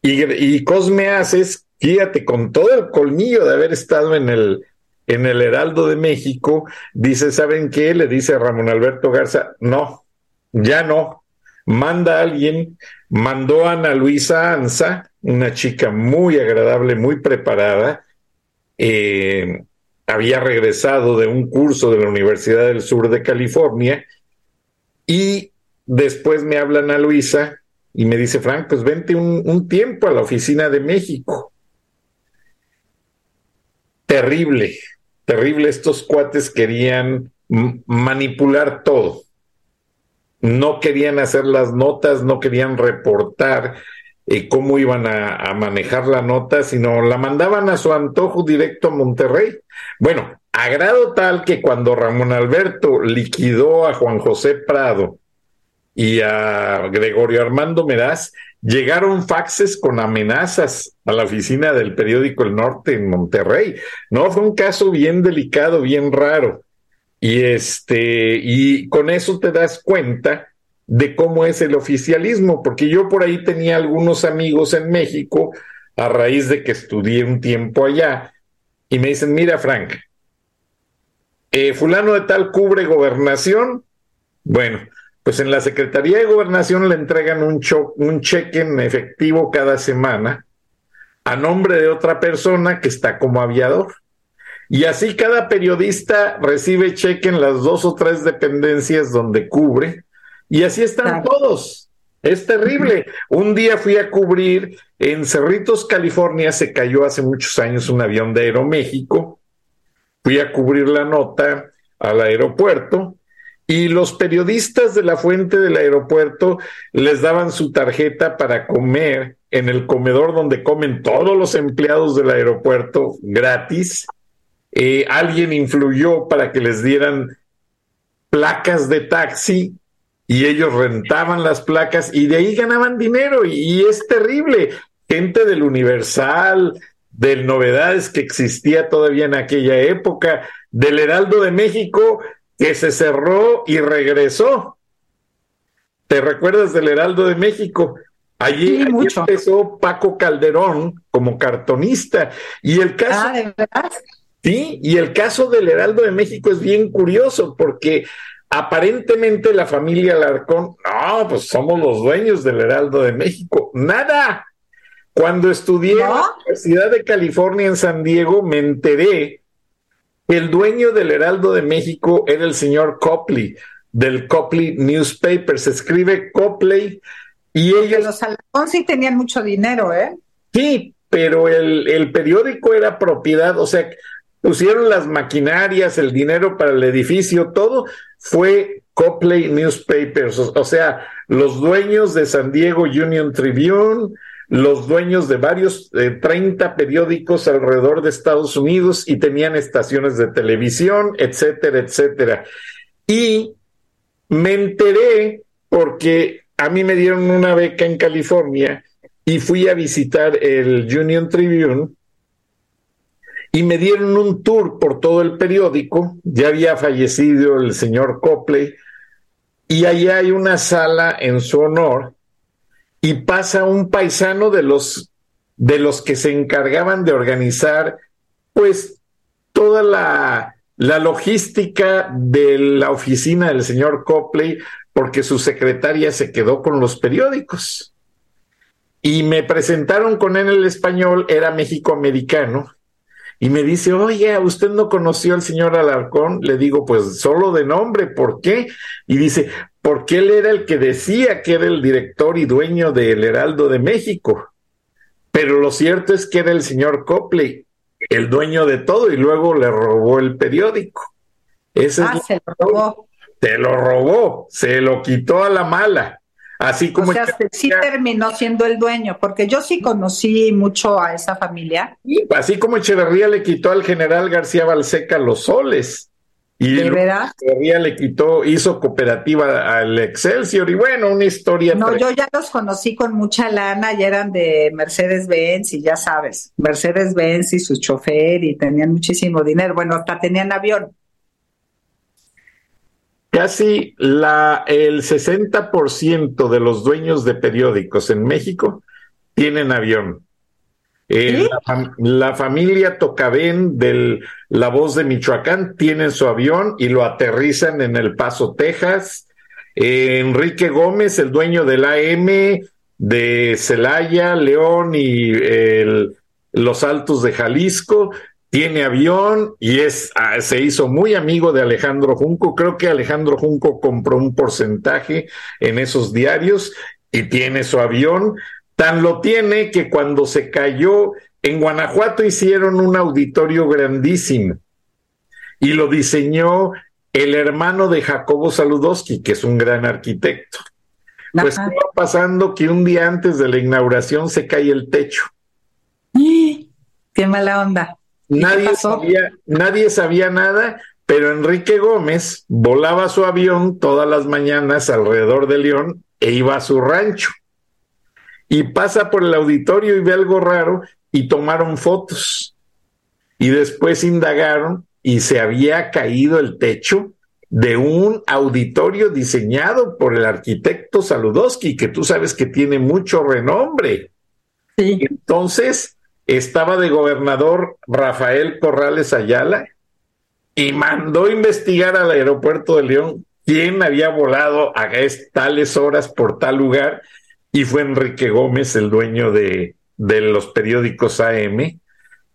Speaker 1: Y, y Cosme Haces, fíjate, con todo el colmillo de haber estado en el, en el Heraldo de México, dice, ¿saben qué? Le dice a Ramón Alberto Garza, no, ya no, manda a alguien, mandó a Ana Luisa Anza, una chica muy agradable, muy preparada, eh, había regresado de un curso de la Universidad del Sur de California y después me hablan a Luisa y me dice, Frank, pues vente un, tiempo a la oficina de México. Terrible, terrible. Estos cuates querían manipular todo. No querían hacer las notas, no querían reportar eh, cómo iban a, manejar la nota, sino la mandaban a su antojo directo a Monterrey. Bueno, a grado tal que cuando Ramón Alberto liquidó a Juan José Prado y a Gregorio Armando Meraz, llegaron faxes con amenazas a la oficina del periódico El Norte en Monterrey. No, fue un caso bien delicado, bien raro. Y este, y con eso te das cuenta de cómo es el oficialismo, porque yo por ahí tenía algunos amigos en México a raíz de que estudié un tiempo allá y me dicen, mira Frank, eh, fulano de tal cubre gobernación, bueno, pues en la Secretaría de Gobernación le entregan un, un cheque en efectivo cada semana a nombre de otra persona que está como aviador. Y así cada periodista recibe cheque en las dos o tres dependencias donde cubre. Y así están todos. Es terrible. Un día fui a cubrir en Cerritos, California, se cayó hace muchos años un avión de Aeroméxico. Fui a cubrir la nota al aeropuerto y los periodistas de la fuente del aeropuerto les daban su tarjeta para comer en el comedor donde comen todos los empleados del aeropuerto gratis. Eh, alguien influyó para que les dieran placas de taxi y ellos rentaban las placas y de ahí ganaban dinero y, es terrible. Gente del Universal, del Novedades que existía todavía en aquella época, del Heraldo de México que se cerró y regresó. ¿Te recuerdas del Heraldo de México? Allí, empezó Paco Calderón como cartonista. Y el caso.
Speaker 2: Ah, ¿de verdad?
Speaker 1: Sí, y el caso del Heraldo de México es bien curioso porque aparentemente la familia Alarcón, no, pues somos los dueños del Heraldo de México. Nada. Cuando estudié en la Universidad de California en San Diego, me enteré el dueño del Heraldo de México era el señor Copley, del Copley Newspaper. Se escribe Copley y ellos.
Speaker 2: Los Alarcón sí tenían mucho dinero, ¿eh?
Speaker 1: Sí, pero el, el periódico era propiedad, o sea, pusieron las maquinarias, el dinero para el edificio, todo fue Copley Newspapers, o sea, los dueños de San Diego Union Tribune, los dueños de varios, eh, 30 periódicos alrededor de Estados Unidos y tenían estaciones de televisión, etcétera, etcétera. Y me enteré porque a mí me dieron una beca en California y fui a visitar el Union Tribune y me dieron un tour por todo el periódico. Ya había fallecido el señor Copley y allá hay una sala en su honor y pasa un paisano de los de los que se encargaban de organizar pues toda la, la logística de la oficina del señor Copley porque su secretaria se quedó con los periódicos. Y me presentaron con él el español, era México-americano, y me dice, oye, ¿usted no conoció al señor Alarcón? Le digo, pues solo de nombre, ¿por qué? Y dice, porque él era el que decía que era el director y dueño del Heraldo de México. Pero lo cierto es que era el señor Copley, el dueño de todo, y luego le robó el periódico.
Speaker 2: Ese ah, se lo robó.
Speaker 1: Se lo robó, se lo quitó a la mala. Así como.
Speaker 2: O sea, sí terminó siendo el dueño, porque yo sí conocí mucho a esa familia.
Speaker 1: Así como Echeverría le quitó al general García Balseca los soles. Y
Speaker 2: ¿De verdad?
Speaker 1: le quitó, hizo cooperativa al Excelsior y bueno, una historia.
Speaker 2: No, yo ya los conocí con mucha lana, ya eran de Mercedes-Benz y ya sabes, Mercedes-Benz y su chofer y tenían muchísimo dinero. Bueno, hasta tenían avión.
Speaker 1: Casi la, el 60% de los dueños de periódicos en México tienen avión. Eh, la, familia Tocabén de La Voz de Michoacán tienen su avión y lo aterrizan en El Paso, Texas. Eh, Enrique Gómez, el dueño del AM de Celaya, León y Los Altos de Jalisco, tiene avión y es, ah, se hizo muy amigo de Alejandro Junco. Creo que Alejandro Junco compró un porcentaje en esos diarios y tiene su avión. Tan lo tiene que cuando se cayó en Guanajuato hicieron un auditorio grandísimo y lo diseñó el hermano de Jacobo Saludowski, que es un gran arquitecto. Pues va pasando que un día antes de la inauguración se cae el techo.
Speaker 2: Qué mala onda.
Speaker 1: Nadie sabía, nadie sabía nada, pero Enrique Gómez volaba su avión todas las mañanas alrededor de León e iba a su rancho. Y pasa por el auditorio y ve algo raro y tomaron fotos. Y después indagaron y se había caído el techo de un auditorio diseñado por el arquitecto Saludowski, que tú sabes que tiene mucho renombre. Sí. Entonces, estaba de gobernador Rafael Corrales Ayala y mandó investigar al aeropuerto de León quién había volado a tales horas por tal lugar y fue Enrique Gómez, el dueño de, los periódicos AM.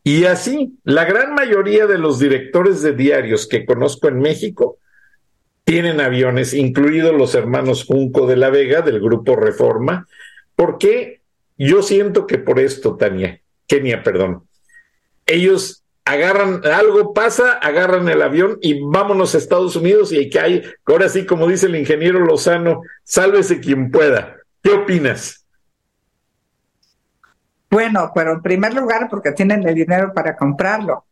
Speaker 1: Y así, la gran mayoría de los directores de diarios que conozco en México tienen aviones, incluidos los hermanos Junco de la Vega del grupo Reforma, porque yo siento que por esto, Tania, Kenia, perdón. Ellos agarran, algo pasa, agarran el avión y vámonos a Estados Unidos y que hay, ahora sí, como dice el ingeniero Lozano, sálvese quien pueda. ¿Qué opinas?
Speaker 2: Bueno, pero en primer lugar, porque tienen el dinero para comprarlo.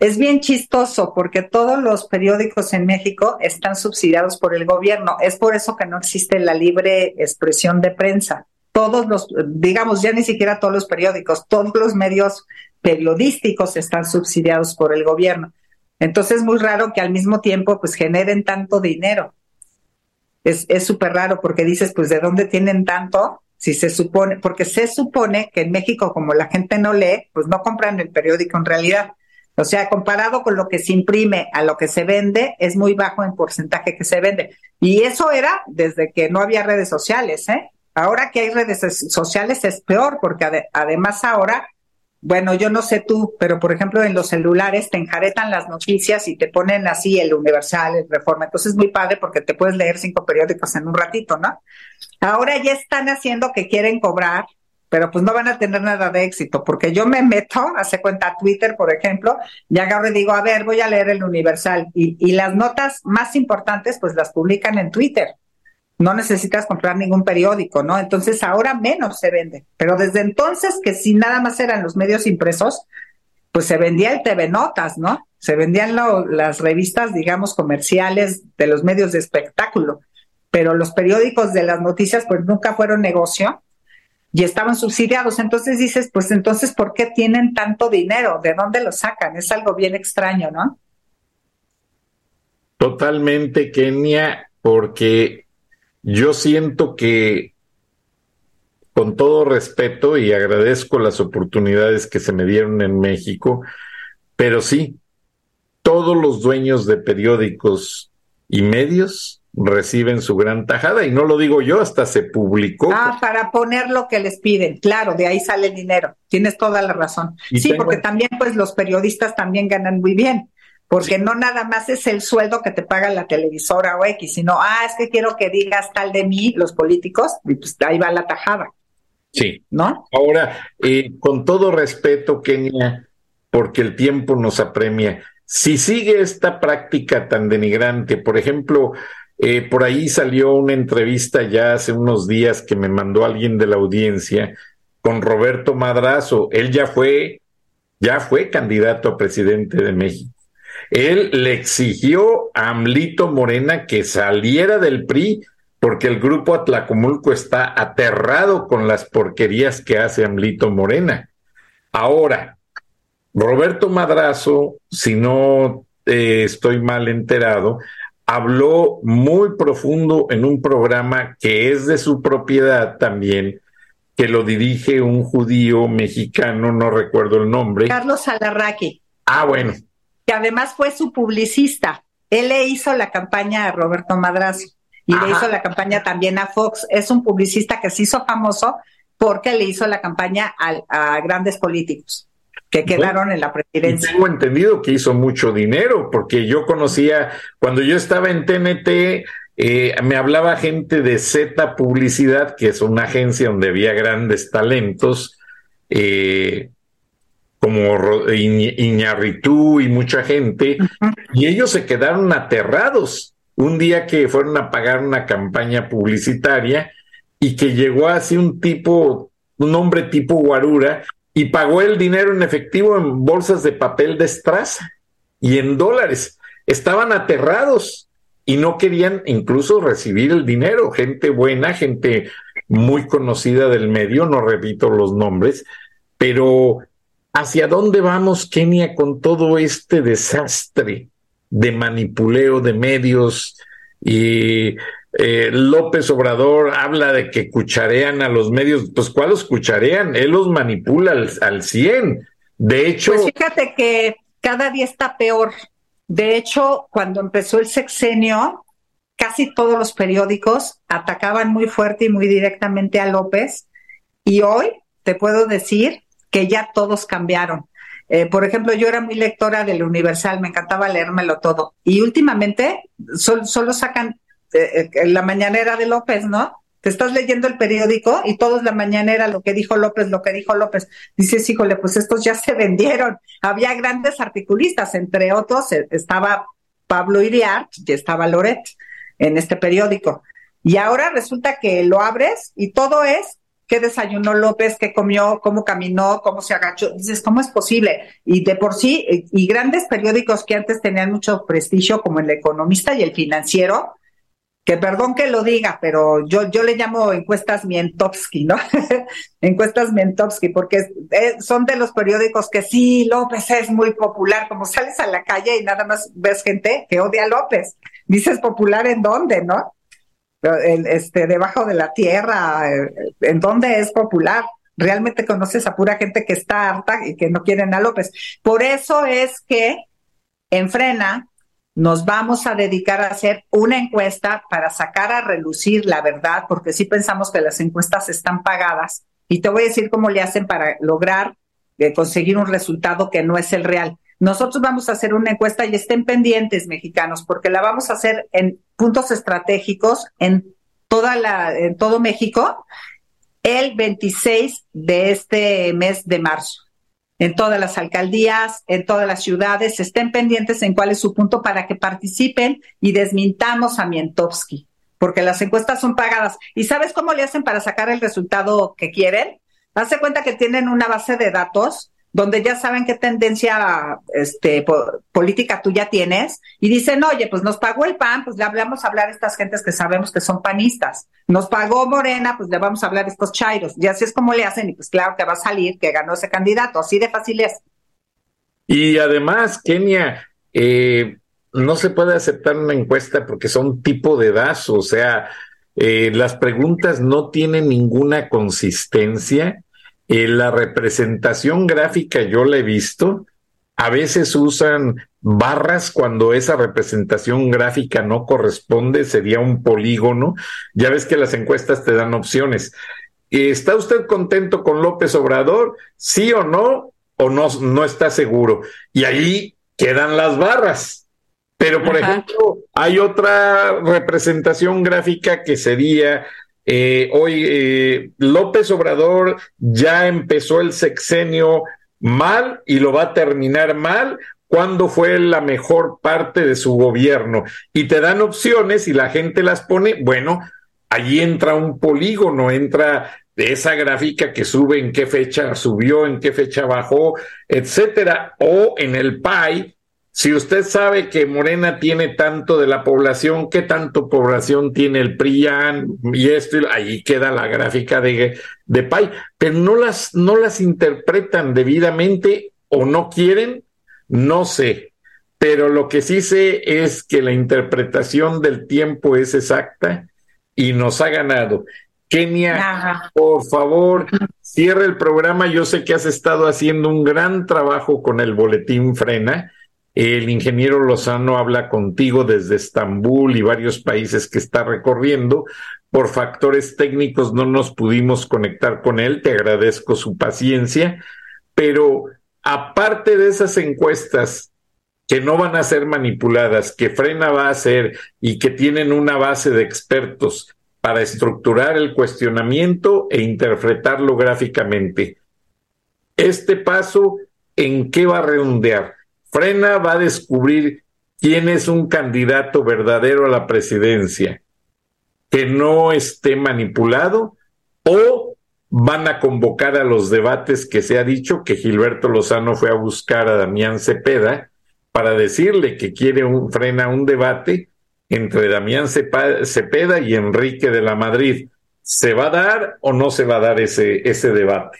Speaker 2: Es bien chistoso porque todos los periódicos en México están subsidiados por el gobierno. Es por eso que no existe la libre expresión de prensa todos los, digamos, ya ni siquiera todos los periódicos, todos los medios periodísticos están subsidiados por el gobierno. Entonces es muy raro que al mismo tiempo pues generen tanto dinero. Es súper raro porque dices, pues, ¿de dónde tienen tanto? Si se supone, porque se supone que en México, como la gente no lee, pues no compran el periódico en realidad. O sea, comparado con lo que se imprime a lo que se vende, es muy bajo en porcentaje que se vende. Y eso era desde que no había redes sociales, ¿eh? Ahora que hay redes sociales es peor porque además ahora, bueno, yo no sé tú, pero por ejemplo en los celulares te enjaretan las noticias y te ponen así el Universal, el Reforma. Entonces es muy padre porque te puedes leer cinco periódicos en un ratito, ¿no? Ahora ya están haciendo que quieren cobrar, pero pues no van a tener nada de éxito, porque yo me meto, [LAUGHS] hace cuenta Twitter, por ejemplo, y agarro y digo, a ver, voy a leer el Universal. Y, y las notas más importantes, pues las publican en Twitter no necesitas comprar ningún periódico, ¿no? Entonces ahora menos se vende. Pero desde entonces, que si nada más eran los medios impresos, pues se vendía el TV Notas, ¿no? Se vendían las revistas, digamos, comerciales de los medios de espectáculo. Pero los periódicos de las noticias, pues nunca fueron negocio y estaban subsidiados. Entonces dices, pues entonces, ¿por qué tienen tanto dinero? ¿De dónde lo sacan? Es algo bien extraño, ¿no?
Speaker 1: Totalmente, Kenia, porque yo siento que, con todo respeto, y agradezco las oportunidades que se me dieron en México, pero sí, todos los dueños de periódicos y medios reciben su gran tajada, y no lo digo yo, hasta se publicó.
Speaker 2: Ah, para poner lo que les piden, claro, de ahí sale el dinero, tienes toda la razón. sí, porque también pues los periodistas también ganan muy bien porque no nada más es el sueldo que te paga la televisora o X, sino, ah, es que quiero que digas tal de mí, los políticos, y pues ahí va la tajada.
Speaker 1: Sí. ¿No? Ahora, eh, con todo respeto, Kenia, porque el tiempo nos apremia, si sigue esta práctica tan denigrante, por ejemplo, eh, por ahí salió una entrevista ya hace unos días que me mandó alguien de la audiencia con Roberto Madrazo. Él ya fue, ya fue candidato a presidente de México él le exigió a Amlito Morena que saliera del PRI porque el grupo Atlacomulco está aterrado con las porquerías que hace Amlito Morena. Ahora, Roberto Madrazo, si no eh, estoy mal enterado, habló muy profundo en un programa que es de su propiedad también, que lo dirige un judío mexicano, no recuerdo el nombre.
Speaker 2: Carlos Alarraqui.
Speaker 1: Ah, bueno,
Speaker 2: que además fue su publicista. Él le hizo la campaña a Roberto Madrazo y le hizo la campaña también a Fox. Es un publicista que se hizo famoso porque le hizo la campaña a, grandes políticos. que quedaron en la presidencia.
Speaker 1: tengo entendido que hizo mucho dinero, porque yo conocía, cuando yo estaba en TNT, eh, me hablaba gente de Z Publicidad, que es una agencia donde había grandes talentos, eh, como Iñarritú y mucha gente, y ellos se quedaron aterrados un día que fueron a pagar una campaña publicitaria y que llegó así un tipo, un hombre tipo guarura, y pagó el dinero en efectivo en bolsas de papel de estraza y en dólares. Estaban aterrados y no querían incluso recibir el dinero. Gente buena, gente muy conocida del medio, no repito los nombres, pero ¿hacia dónde vamos, Kenia, con todo este desastre de manipuleo de medios y eh, López Obrador habla de que cucharean a los medios, pues ¿cuál los cucharean? Él los manipula al, al 100. De hecho...
Speaker 2: Pues fíjate que cada día está peor. De hecho, cuando empezó el sexenio, casi todos los periódicos atacaban muy fuerte y muy directamente a López. Y hoy te puedo decir que ya todos cambiaron. Eh, por ejemplo, yo era muy lectora del Universal, me encantaba leérmelo todo. Y últimamente solo sacan eh, eh, la mañanera de López, ¿no? Te estás leyendo el periódico y todos la mañanera lo que dijo López, lo que dijo López. Dices, híjole, pues estos ya se [LAUGHS] vendieron. Había grandes articulistas, entre otros estaba Pablo Iriart y estaba Loret en este periódico. Y ahora resulta que lo abres y todo es qué desayunó López, qué comió, cómo caminó, cómo se agachó. Dices, ¿cómo es posible? Y de por sí, y grandes periódicos que antes tenían mucho prestigio, como el Economista y el Financiero, que perdón que lo diga, pero yo, yo le llamo encuestas Mientowski, ¿no? [LAUGHS] encuestas Mientowski, porque son de los periódicos que sí, López es muy popular, como sales a la calle y nada más ves gente que odia a López. Dices popular en dónde, ¿no? Este, debajo de la tierra, eh, ¿en dónde es popular? Realmente conoces a pura gente que está harta y que no quieren a López. Por eso es que en Frena nos vamos a dedicar a hacer una encuesta para sacar a relucir la verdad, porque sí pensamos que las encuestas están pagadas. Y te voy a decir cómo le hacen para lograr eh, conseguir un resultado que no es el real. Nosotros vamos a hacer una encuesta y estén pendientes, mexicanos, porque la vamos a hacer en puntos estratégicos en toda la, en todo México el 26 de este mes de marzo en todas las alcaldías, en todas las ciudades, estén pendientes en cuál es su punto para que participen y desmintamos a Mientowski, porque las encuestas son pagadas. ¿Y sabes cómo le hacen para sacar el resultado que quieren? Hace cuenta que tienen una base de datos donde ya saben qué tendencia este, política tú ya tienes, y dicen, oye, pues nos pagó el PAN, pues le hablamos a hablar a estas gentes que sabemos que son panistas. Nos pagó Morena, pues le vamos a hablar a estos chairos. Y así es como le hacen, y pues claro que va a salir que ganó ese candidato, así de fácil es.
Speaker 1: Y además, Kenia, eh, no se puede aceptar una encuesta porque son tipo de dazo, o sea, eh, las preguntas no tienen ninguna consistencia eh, la representación gráfica yo la he visto. A veces usan barras cuando esa representación gráfica no corresponde, sería un polígono. Ya ves que las encuestas te dan opciones. ¿Está usted contento con López Obrador? ¿Sí o no? ¿O no, no está seguro? Y ahí quedan las barras. Pero, por ejemplo, hay otra representación gráfica que sería eh, hoy eh, López Obrador ya empezó el sexenio mal y lo va a terminar mal. ¿Cuándo fue la mejor parte de su gobierno? Y te dan opciones y la gente las pone, bueno, allí entra un polígono, entra de esa gráfica que sube en qué fecha subió, en qué fecha bajó, etcétera, o en el PAI si usted sabe que Morena tiene tanto de la población, ¿qué tanto población tiene el PRIAN y esto? Ahí queda la gráfica de, de PAI, pero no las, no las interpretan debidamente o no quieren, no sé. Pero lo que sí sé es que la interpretación del tiempo es exacta y nos ha ganado. Kenia, por favor, cierre el programa. Yo sé que has estado haciendo un gran trabajo con el boletín Frena el ingeniero Lozano habla contigo desde Estambul y varios países que está recorriendo. Por factores técnicos no nos pudimos conectar con él. Te agradezco su paciencia, pero aparte de esas encuestas que no van a ser manipuladas, que Frena va a hacer y que tienen una base de expertos para estructurar el cuestionamiento e interpretarlo gráficamente. Este paso, ¿en qué va a redondear? Frena va a descubrir quién es un candidato verdadero a la presidencia, que no esté manipulado, o van a convocar a los debates que se ha dicho que Gilberto Lozano fue a buscar a Damián Cepeda para decirle que quiere un, frena un debate entre Damián Cepeda y Enrique de la Madrid. ¿Se va a dar o no se va a dar ese, ese debate?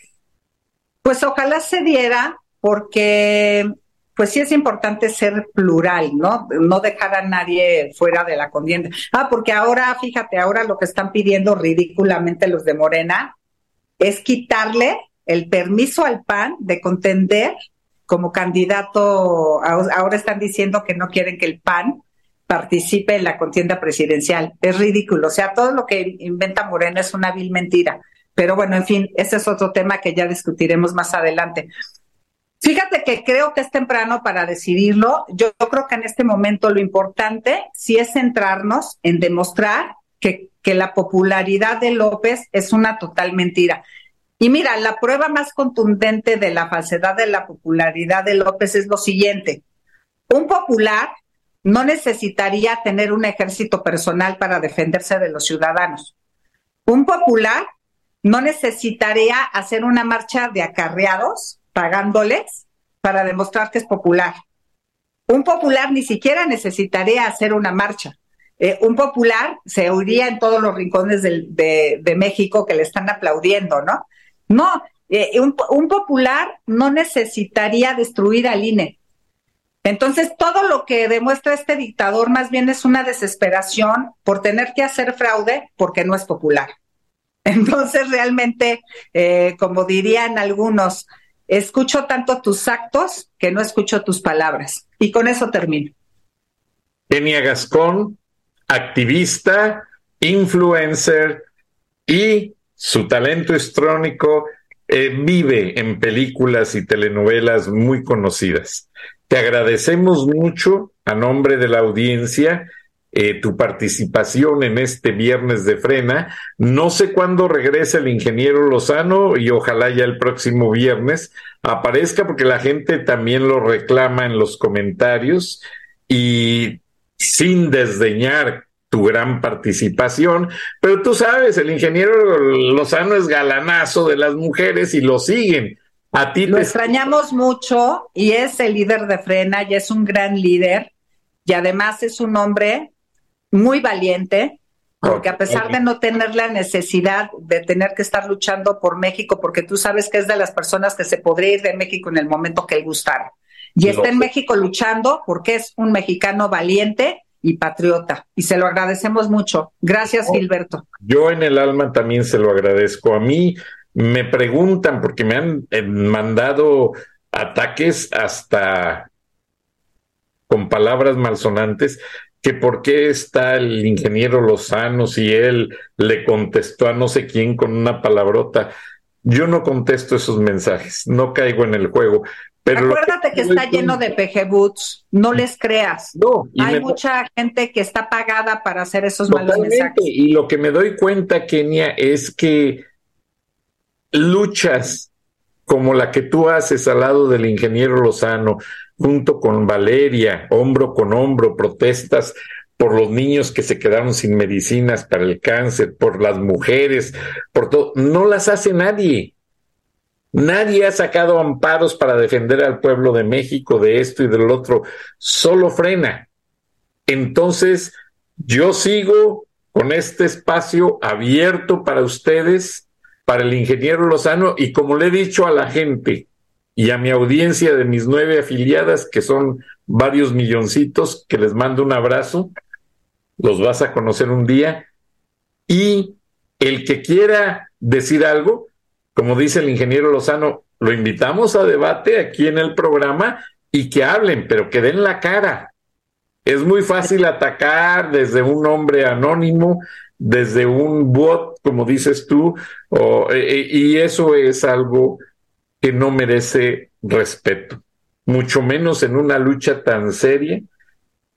Speaker 2: Pues ojalá se diera porque pues sí es importante ser plural, ¿no? No dejar a nadie fuera de la contienda. Ah, porque ahora, fíjate, ahora lo que están pidiendo ridículamente los de Morena es quitarle el permiso al PAN de contender como candidato. Ahora están diciendo que no quieren que el PAN participe en la contienda presidencial. Es ridículo. O sea, todo lo que inventa Morena es una vil mentira. Pero bueno, en fin, ese es otro tema que ya discutiremos más adelante. Fíjate que creo que es temprano para decidirlo. Yo, creo que en este momento lo importante sí es centrarnos en demostrar que, que la popularidad de López es una total mentira. Y mira, la prueba más contundente de la falsedad de la popularidad de López es lo siguiente. Un popular no necesitaría tener un ejército personal para defenderse de los ciudadanos. Un popular no necesitaría hacer una marcha de acarreados pagándoles para demostrar que es popular. Un popular ni siquiera necesitaría hacer una marcha. Eh, un popular se oiría en todos los rincones de, México que le están aplaudiendo, ¿no? No, eh, un, un, popular no necesitaría destruir al INE. Entonces, todo lo que demuestra este dictador más bien es una desesperación por tener que hacer fraude porque no es popular. [LAUGHS] Entonces, realmente, eh, como dirían algunos, Escucho tanto tus actos que no escucho tus palabras. Y con eso termino.
Speaker 1: Kenia Gascón, activista, influencer y su talento histrónico eh, vive en películas y telenovelas muy conocidas. Te agradecemos mucho a nombre de la audiencia eh, tu participación en este viernes de frena. No sé cuándo regresa el ingeniero Lozano y ojalá ya el próximo viernes aparezca porque la gente también lo reclama en los comentarios y sin desdeñar tu gran participación, pero tú sabes, el ingeniero Lozano es galanazo de las mujeres y lo siguen. A ti
Speaker 2: lo extrañamos mucho y es el líder de Frena y es un gran líder y además es un hombre muy valiente, porque a pesar de no tener la necesidad de tener que estar luchando por México, porque tú sabes que es de las personas que se podría ir de México en el momento que él gustara. Y está en México luchando porque es un mexicano valiente y patriota. Y se lo agradecemos mucho. Gracias, Gilberto.
Speaker 1: Yo en el alma también se lo agradezco. A mí me preguntan, porque me han eh, mandado ataques hasta con palabras malsonantes, que por qué está el ingeniero Lozano si él le contestó a no sé quién con una palabrota. Yo no contesto esos mensajes, no caigo en el juego. Pero
Speaker 2: Acuérdate que, está lleno de PG no les creas. No, hay mucha gente que está pagada para hacer esos malos mensajes.
Speaker 1: Y lo que me doy cuenta, Kenia, es que luchas como la que tú haces al lado del ingeniero Lozano, junto con Valeria, hombro con hombro, protestas por los niños que se quedaron sin medicinas para el cáncer, por las mujeres, por todo, no las hace nadie. Nadie ha sacado amparos para defender al pueblo de México de esto y del otro, solo frena. Entonces, yo sigo con este espacio abierto para ustedes, para el ingeniero Lozano, y como le he dicho a la gente, y a mi audiencia de mis nueve afiliadas, que son varios milloncitos, que les mando un abrazo, los vas a conocer un día, y el que quiera decir algo, como dice el ingeniero Lozano, lo invitamos a debate aquí en el programa y que hablen, pero que den la cara. Es muy fácil atacar desde un hombre anónimo, desde un bot, como dices tú, e, e, y eso es algo que no merece respeto, mucho menos en una lucha tan seria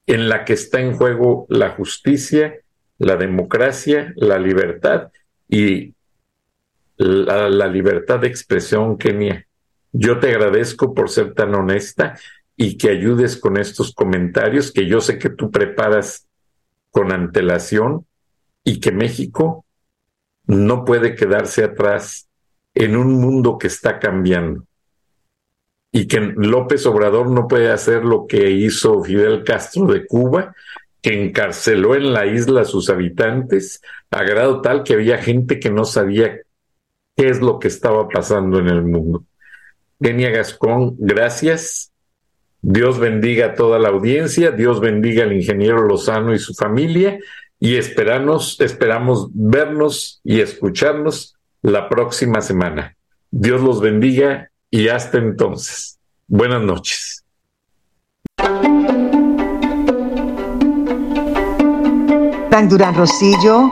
Speaker 1: en la que está en juego la justicia, la democracia, la libertad y la, libertad de expresión, Kenia. Yo te agradezco por ser tan honesta y que ayudes con estos comentarios que yo sé que tú preparas con antelación y que México no puede quedarse atrás en un mundo que está cambiando y que López Obrador no puede hacer lo que hizo Fidel Castro de Cuba, que encarceló en la isla a sus habitantes a grado tal que había gente que no sabía qué es lo que estaba pasando en el mundo. Kenia Gascón, gracias. Dios bendiga a toda la audiencia, Dios bendiga al ingeniero Lozano y su familia y esperamos, esperamos vernos y escucharnos la próxima semana. Dios los bendiga y hasta entonces. Buenas noches.
Speaker 3: Durán Rosillo